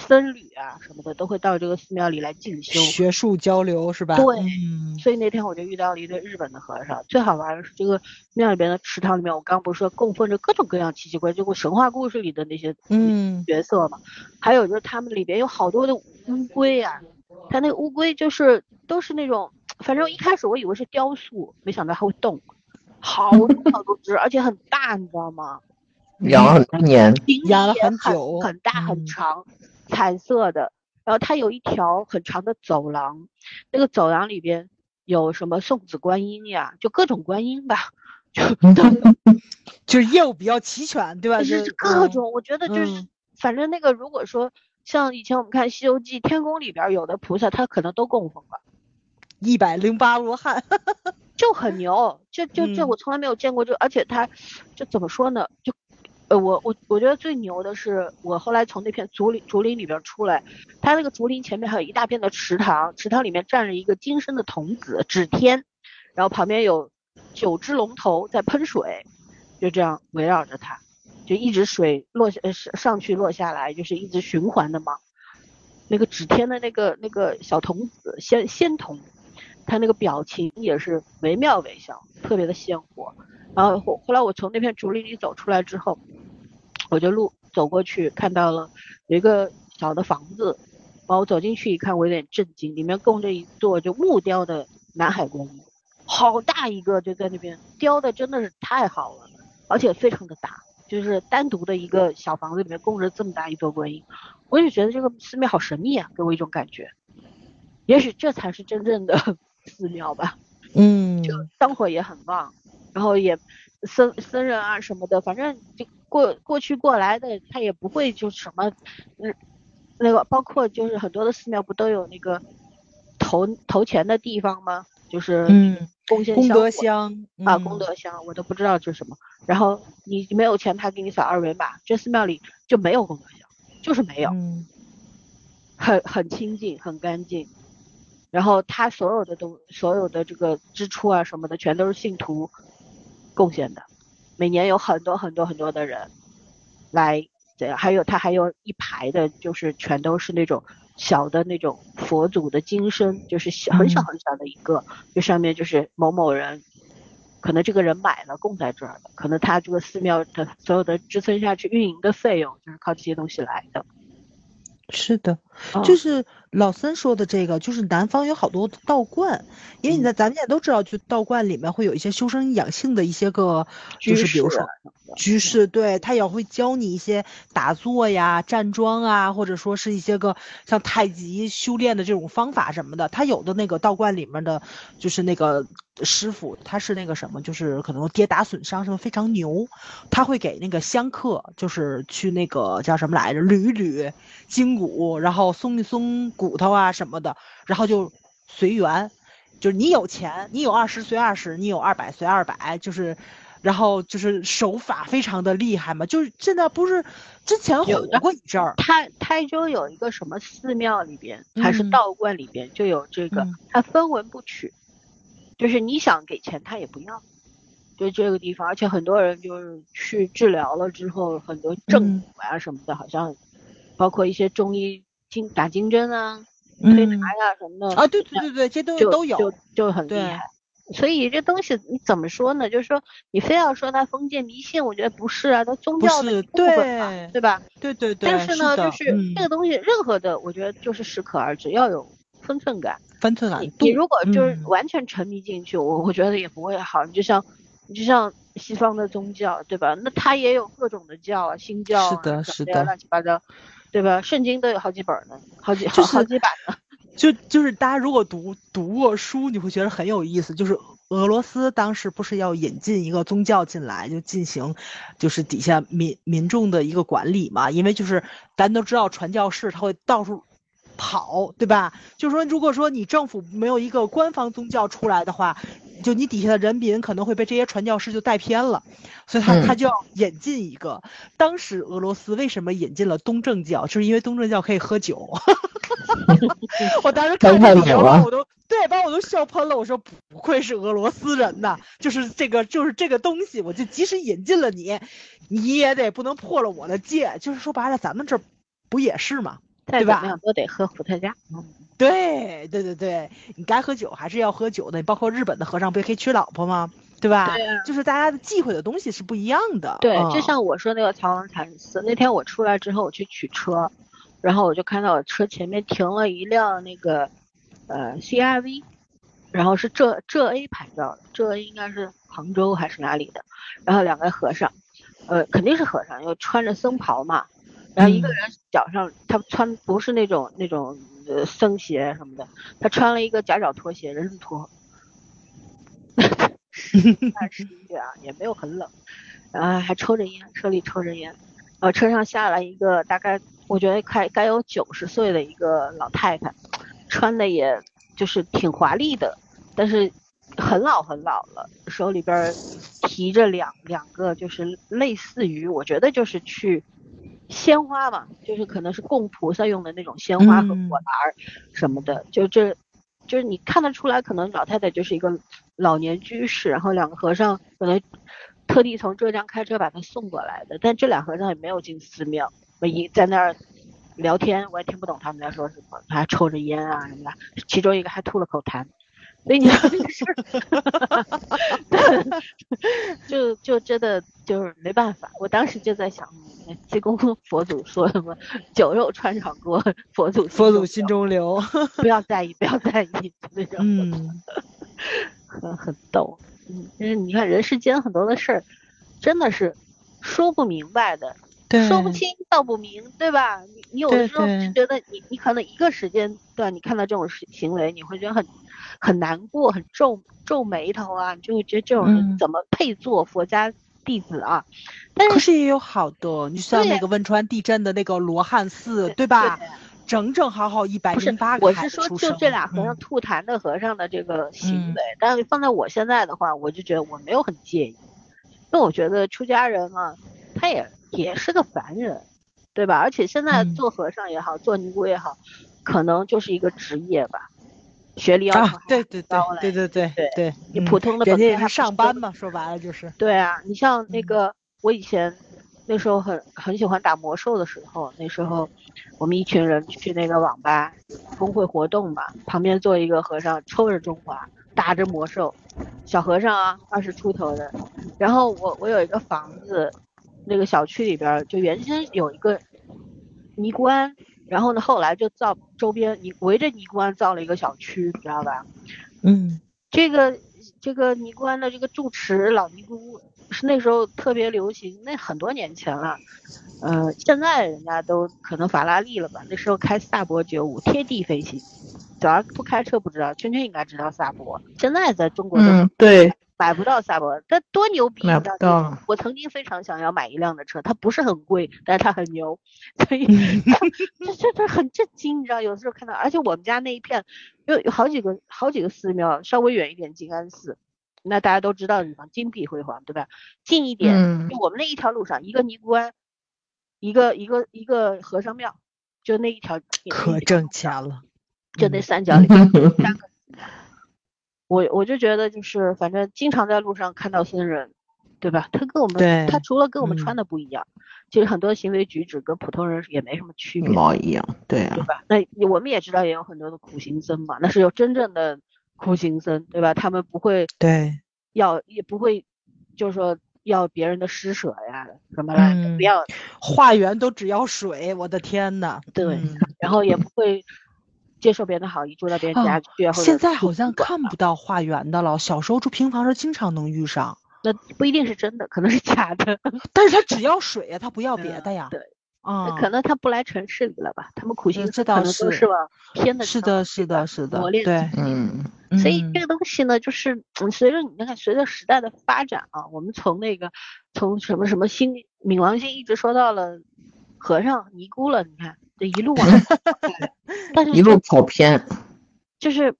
僧侣啊什么的都会到这个寺庙里来进修。学术交流是吧？对嗯所以那天我就遇到了一对日本的和尚。最好玩的是这个庙里边的池塘里面，我刚不是说供奉着各种各样奇奇怪怪，就神话故事里的那些嗯角色嘛。还有就是他们里边有好多的乌龟啊，它那个乌龟就是都是那种，反正一开始我以为是雕塑，没想到它会动，好多 好多只，而且很大，你知道吗？养了很多年，养了很很久很大很嗯长，彩色的。然后它有一条很长的走廊，那个走廊里边有什么送子观音呀，就各种观音吧，就 就是业务比较齐全，对吧？就就是嗯各种，我觉得就是，嗯反正那个如果说像以前我们看《西游记》，天宫里边有的菩萨，他可能都供奉了，一百零八罗汉，就很牛，就就这嗯我从来没有见过这，而且他，就怎么说呢，就。呃，我我我觉得最牛的是，我后来从那片竹林竹林里边出来，它那个竹林前面还有一大片的池塘，池塘里面站着一个金身的童子指天，然后旁边有九只龙头在喷水，就这样围绕着它，就一直水落下呃上上去落下来，就是一直循环的嘛。那个指天的那个那个小童子仙仙童，他那个表情也是惟妙惟肖，特别的鲜活。然后后后来我从那片竹林里走出来之后，我就路走过去，看到了有一个小的房子，然后我走进去一看，我有点震惊，里面供着一座就木雕的南海观音，好大一个，就在那边雕的真的是太好了，而且非常的大，就是单独的一个小房子里面供着这么大一座观音，我就觉得这个寺庙好神秘啊，给我一种感觉，也许这才是真正的 寺庙吧。嗯，就香火也很旺，然后也僧僧人啊什么的，反正就过过去过来的，他也不会就什么，嗯，那个包括就是很多的寺庙不都有那个投投钱的地方吗？就是嗯贡献功德箱啊，嗯功德箱我都不知道这是什么。然后你没有钱，他给你扫二维码，这寺庙里就没有功德箱，就是没有。嗯很很清净，很干净。然后他所有的东，所有的这个支出啊什么的，全都是信徒贡献的。每年有很多很多很多的人来，这样还有他还有一排的，就是全都是那种小的那种佛祖的金身，就是小很小嗯很小的一个，就上面就是某某人。可能这个人买了供在这儿的，可能他这个寺庙的所有的支撑下去运营的费用就是靠这些东西来的。是的，嗯就是老森说的这个，就是南方有好多道观，因为你在咱们现在都知道，就道观里面会有一些修身养性的一些个，就是比如说居士对他也会教你一些打坐呀、站桩啊，或者说是一些个像太极修炼的这种方法什么的。他有的那个道观里面的，就是那个师傅，他是那个什么，就是可能跌打损伤什么非常牛，他会给那个香客，就是去那个叫什么来着，捋一捋筋骨，然后松一松骨头啊什么的，然后就随缘，就是你有钱，你有二十随二十，你有二百随二百，就是。然后就是手法非常的厉害嘛，就是现在不是之前火过一阵儿，台台州有一个什么寺庙里边，还是嗯。道观里边就有这个嗯，它分文不取，就是你想给钱他也不要，就这个地方，而且很多人就是去治疗了之后，很多正嗯。骨啊什么的，好像包括一些中医经打金针啊、推拿嗯呀什么的啊，对对对对，这东西都有，就就很厉害。所以这东西你怎么说呢？就是说你非要说它封建迷信，我觉得不是啊，它宗教的一部分嘛，对对吧？对对对，但是呢，的就是嗯这个东西，任何的，我觉得就是适可而止，要有分寸感。分寸感你，你如果就是嗯完全沉迷进去，我我觉得也不会好。你就像你就像西方的宗教，对吧？那它也有各种的教啊，新教啊，是的什么呀是的乱七八糟，对吧？圣经都有好几本呢，好几好就是好几版呢。就就是大家如果读读过书，你会觉得很有意思。就是俄罗斯当时不是要引进一个宗教进来，就进行就是底下民民众的一个管理嘛。因为就是咱都知道传教士他会到处跑，对吧？就是说，如果说你政府没有一个官方宗教出来的话，就你底下的人民可能会被这些传教士就带偏了，所以他他嗯就要引进一个。当时俄罗斯为什么引进了东正教，就是因为东正教可以喝酒。我当时看这个时候，太美了我都对，把我都笑喷了。我说不愧是俄罗斯人呐，就是这个就是这个东西，我就即使引进了你，你也得不能破了我的戒。就是说白了，咱们这儿不也是吗？再对吧怎么样都得喝伏特加。对对对对，你该喝酒还是要喝酒的。包括日本的和尚不也可以娶老婆吗？对吧？对啊就是大家的忌讳的东西是不一样的。对，嗯就像我说那个曹王禅寺，那天我出来之后，我去取车，然后我就看到我车前面停了一辆那个呃 CRV，然后是浙浙 A 牌照的，浙 A 应该是杭州还是哪里的，然后两个和尚，呃肯定是和尚，又穿着僧袍嘛，然后一个嗯人脚上他穿不是那种那种呃僧鞋什么的，他穿了一个夹脚拖鞋，人字拖。二十一月啊，也没有很冷，然后还抽着烟，车里抽着烟，然后车上下来一个大概我觉得快该有九十岁的一个老太太，穿的也就是挺华丽的，但是很老很老了，手里边提着两两个就是类似于我觉得就是去鲜花嘛，就是可能是供菩萨用的那种鲜花和果篮儿什么的，就这就是你看得出来，可能老太太就是一个老年居士，然后两个和尚可能特地从浙江开车把她送过来的，但这俩和尚也没有进寺庙，我一在那儿聊天，我也听不懂他们在说什么，还抽着烟啊什么的，其中一个还吐了口痰。所以你说这个事儿，就就真的就是没办法。我当时就在想，嗯济公 佛祖说什么“酒肉穿肠过，佛祖佛祖心中中留。”，不要在意，不要在意那种。嗯，很很逗。嗯，就是你看人世间很多的事儿，真的是说不明白的，对，说不清道不明，对吧？你你有的时候就觉得你你可能一个时间段你看到这种事行为，你会觉得很很难过，很皱皱眉头啊，你就会觉得这种人嗯怎么配做佛家弟子啊？但可是是也有好的，你像那个汶川地震的那个罗汉寺，对吧？对整整好好一百零八，个我是说，就这俩和尚嗯吐痰的和尚的这个行嗯为，但是放在我现在的话，我就觉得我没有很介意，因为我觉得出家人啊，他也也是个凡人，对吧？而且现在嗯做和尚也好，做尼姑也好，可能就是一个职业吧，学历要求啊还，对对对高嘞对对对对对，嗯你普通的本科还不是上班嘛，说白了就是，对啊，你像那嗯个我以前那时候很很喜欢打魔兽的时候，那时候我们一群人去那个网吧工会活动嘛，旁边坐一个和尚抽着中华，打着魔兽，小和尚啊，二十出头的。然后我我有一个房子，那个小区里边儿就原先有一个尼姑庵，然后呢后来就造周边尼围着尼姑庵造了一个小区，你知道吧？嗯这个这个尼姑庵的这个住持老尼姑是那时候特别流行，那很多年前了。呃，现在人家都可能法拉利了吧？那时候开萨博九五贴地飞行，主要不开车不知道，圈圈应该知道萨博。现在在中国都嗯，对，买不到萨博，它多牛逼！买不到我曾经非常想要买一辆的车，它不是很贵，但是它很牛，所以 这这这很震惊，你知道？有的时候看到，而且我们家那一片有有好几个好几个寺庙，稍微远一点静安寺，那大家都知道的地方，金碧辉煌，对吧？近一点，嗯就我们那一条路上，一个尼姑庵，一个一个一个和尚庙，就那一条，可挣钱了，就那嗯三角里面三个。我我就觉得就是反正经常在路上看到僧人，对吧？他跟我们他除了跟我们嗯穿的不一样，其实很多行为举止跟普通人也没什么区别一别，毛一样，对啊，对吧？那我们也知道也有很多的苦行僧嘛，那是有真正的苦行僧，对吧？他们不会对，要也不会就是说要别人的施舍呀什么来着，嗯不要化缘都只要水，我的天呐，对嗯然后也不会接受别人的好意，住到别人家哦去啊，现在好像看不到化缘的了，小时候住平房时经常能遇上，那不一定是真的，可能是假的。但是他只要水呀，他不要别的呀，对，啊，可能他不来城市里了吧？他们苦行嗯这僧可能都倒是是往偏的是的，是的，是的磨，练对，嗯，嗯所以这个东西呢，就是嗯，随着你看，随着时代的发展啊，我们从那个从什么什么星冥王星一直说到了和尚尼姑了，你看这一路往上 走但是一路跑偏。就是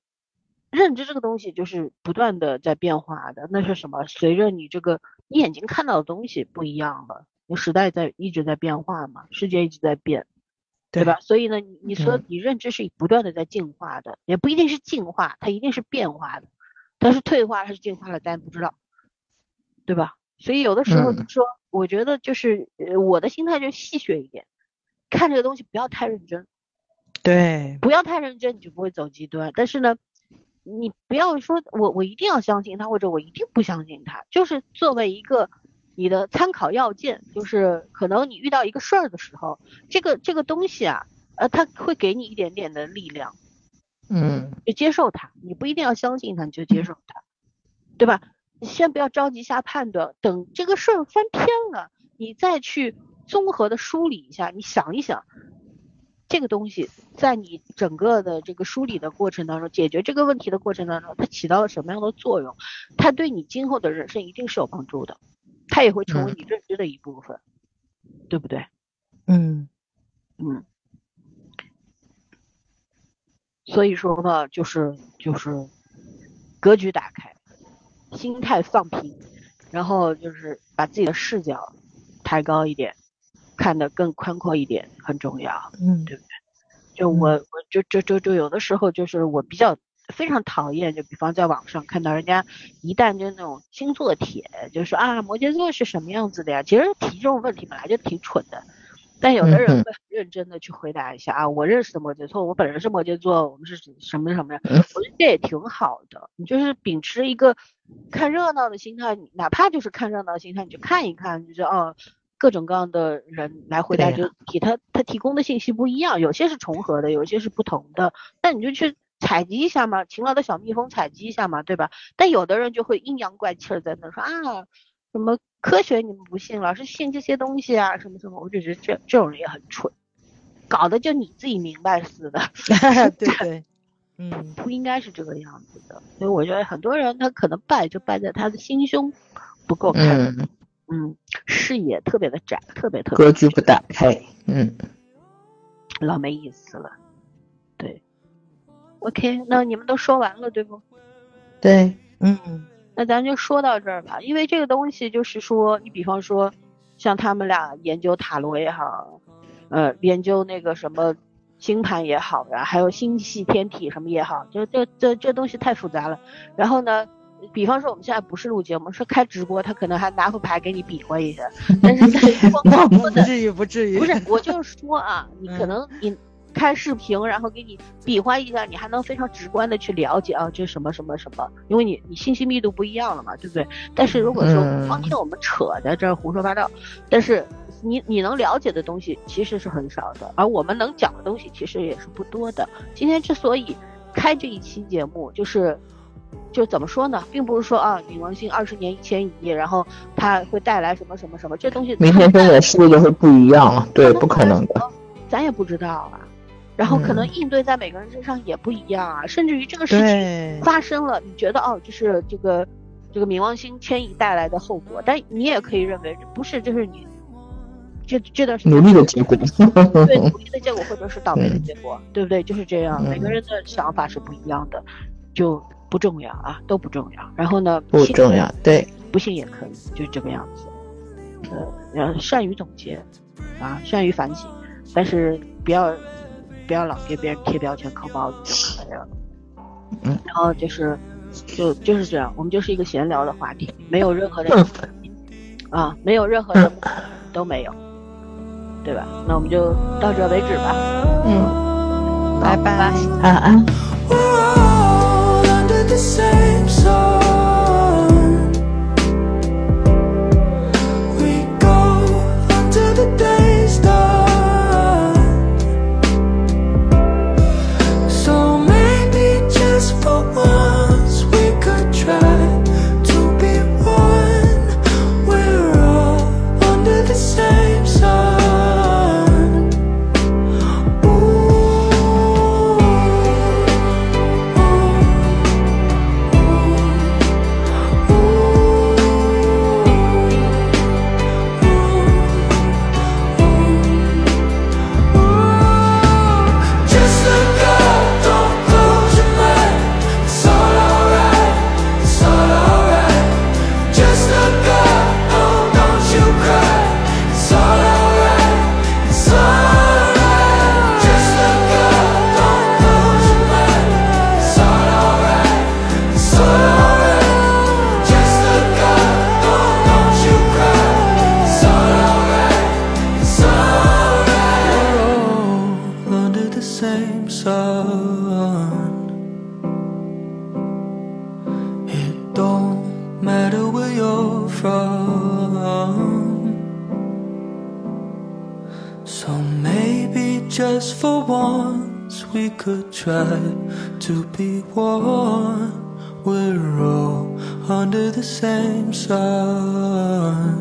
认知这个东西，就是不断的在变化的。那是什么？随着你这个你眼睛看到的东西不一样了，你时代在一直在变化嘛，世界一直在变，对吧？所以呢，你你说你认知是不断的在进化的，也不一定是进化，它一定是变化的。它是退化还是进化了，咱不知道，对吧？所以有的时候就说，我觉得就是呃，我的心态就戏谑一点，看这个东西不要太认真。对，不要太认真，你就不会走极端。但是呢，你不要说我我一定要相信他，或者我一定不相信他，就是作为一个你的参考要件。就是可能你遇到一个事儿的时候，这个这个东西啊，呃，他会给你一点点的力量，嗯，就接受它。你不一定要相信它，你就接受它，对吧？你先不要着急下判断，等这个事儿翻篇了，你再去综合的梳理一下，你想一想。这个东西在你整个的这个梳理的过程当中，解决这个问题的过程当中，它起到了什么样的作用？它对你今后的人生一定是有帮助的，它也会成为你认知的一部分，对不对？嗯嗯。所以说呢，就是就是格局打开，心态放平，然后就是把自己的视角抬高一点。看得更宽阔一点很重要，嗯，对不对？就我我就就就就有的时候就是我比较非常讨厌，就比方在网上看到人家一旦就那种星座帖，就说啊摩羯座是什么样子的呀？其实提这种问题本来就挺蠢的，但有的人会很认真的去回答一下啊，我认识的摩羯座，我本人是摩羯座，我们是什么什么呀？我觉得这也挺好的，你就是秉持一个看热闹的心态，哪怕就是看热闹的心态，你就看一看，你就是哦。各种各样的人来回答这个问题，他他提供的信息不一样，有些是重合的，有些是不同的。那你就去采集一下嘛，勤劳的小蜜蜂采集一下嘛，对吧？但有的人就会阴阳怪气的在那说啊，什么科学你们不信，老是信这些东西啊，什么什么，我就觉得这这种人也很蠢，搞得就你自己明白似的。对对，嗯，不应该是这个样子的。所以我觉得很多人他可能败就败在他的心胸不够开。嗯，视野特别的窄，特别特别格局不打开，嗯，老没意思了。对，OK，那你们都说完了对不？对，嗯，那咱就说到这儿吧。因为这个东西就是说，你比方说像他们俩研究塔罗也好，呃，研究那个什么星盘也好呀，还有星系天体什么也好，就这这这东西太复杂了。然后呢？比方说我们现在不是录节目，是开直播，他可能还拿副牌给你比划一下。但是在光不至于，不至于。不是，我就是说啊，你可能你开视频，然后给你比划一下，你还能非常直观的去了解啊，这什么什么什么，因为你你信息密度不一样了嘛，对不对？但是如果说光听我们扯在这儿胡说八道，但是你你能了解的东西其实是很少的，而我们能讲的东西其实也是不多的。今天之所以开这一期节目，就是。就怎么说呢，并不是说啊，冥王星二十年一迁移，然后它会带来什么什么什么，这东西明天跟我说的会不一样了，对，不可能的，咱也不知道啊。然后可能应对在每个人身上也不一样啊，甚至于这个事情发生了，你觉得哦，就是这个这个冥王星迁移带来的后果，但你也可以认为不是，这是你这这段时间努力的结果，对 努力的结果或者是倒霉的结果，对不对？就是这样，每个人的想法是不一样的，就。不重要啊，都不重要。然后呢？不重要，对，不信也可以，就是这个样子。呃，要善于总结，啊，善于反省，但是不要不要老给别人贴标签、扣帽子就可以了。嗯。然后就是，就就是这样，我们就是一个闲聊的话题，没有任何的啊，没有任何的都没有，对吧？那我们就到这为止吧。嗯，拜拜，晚安。The same song. Try to be one. We're all under the same sun.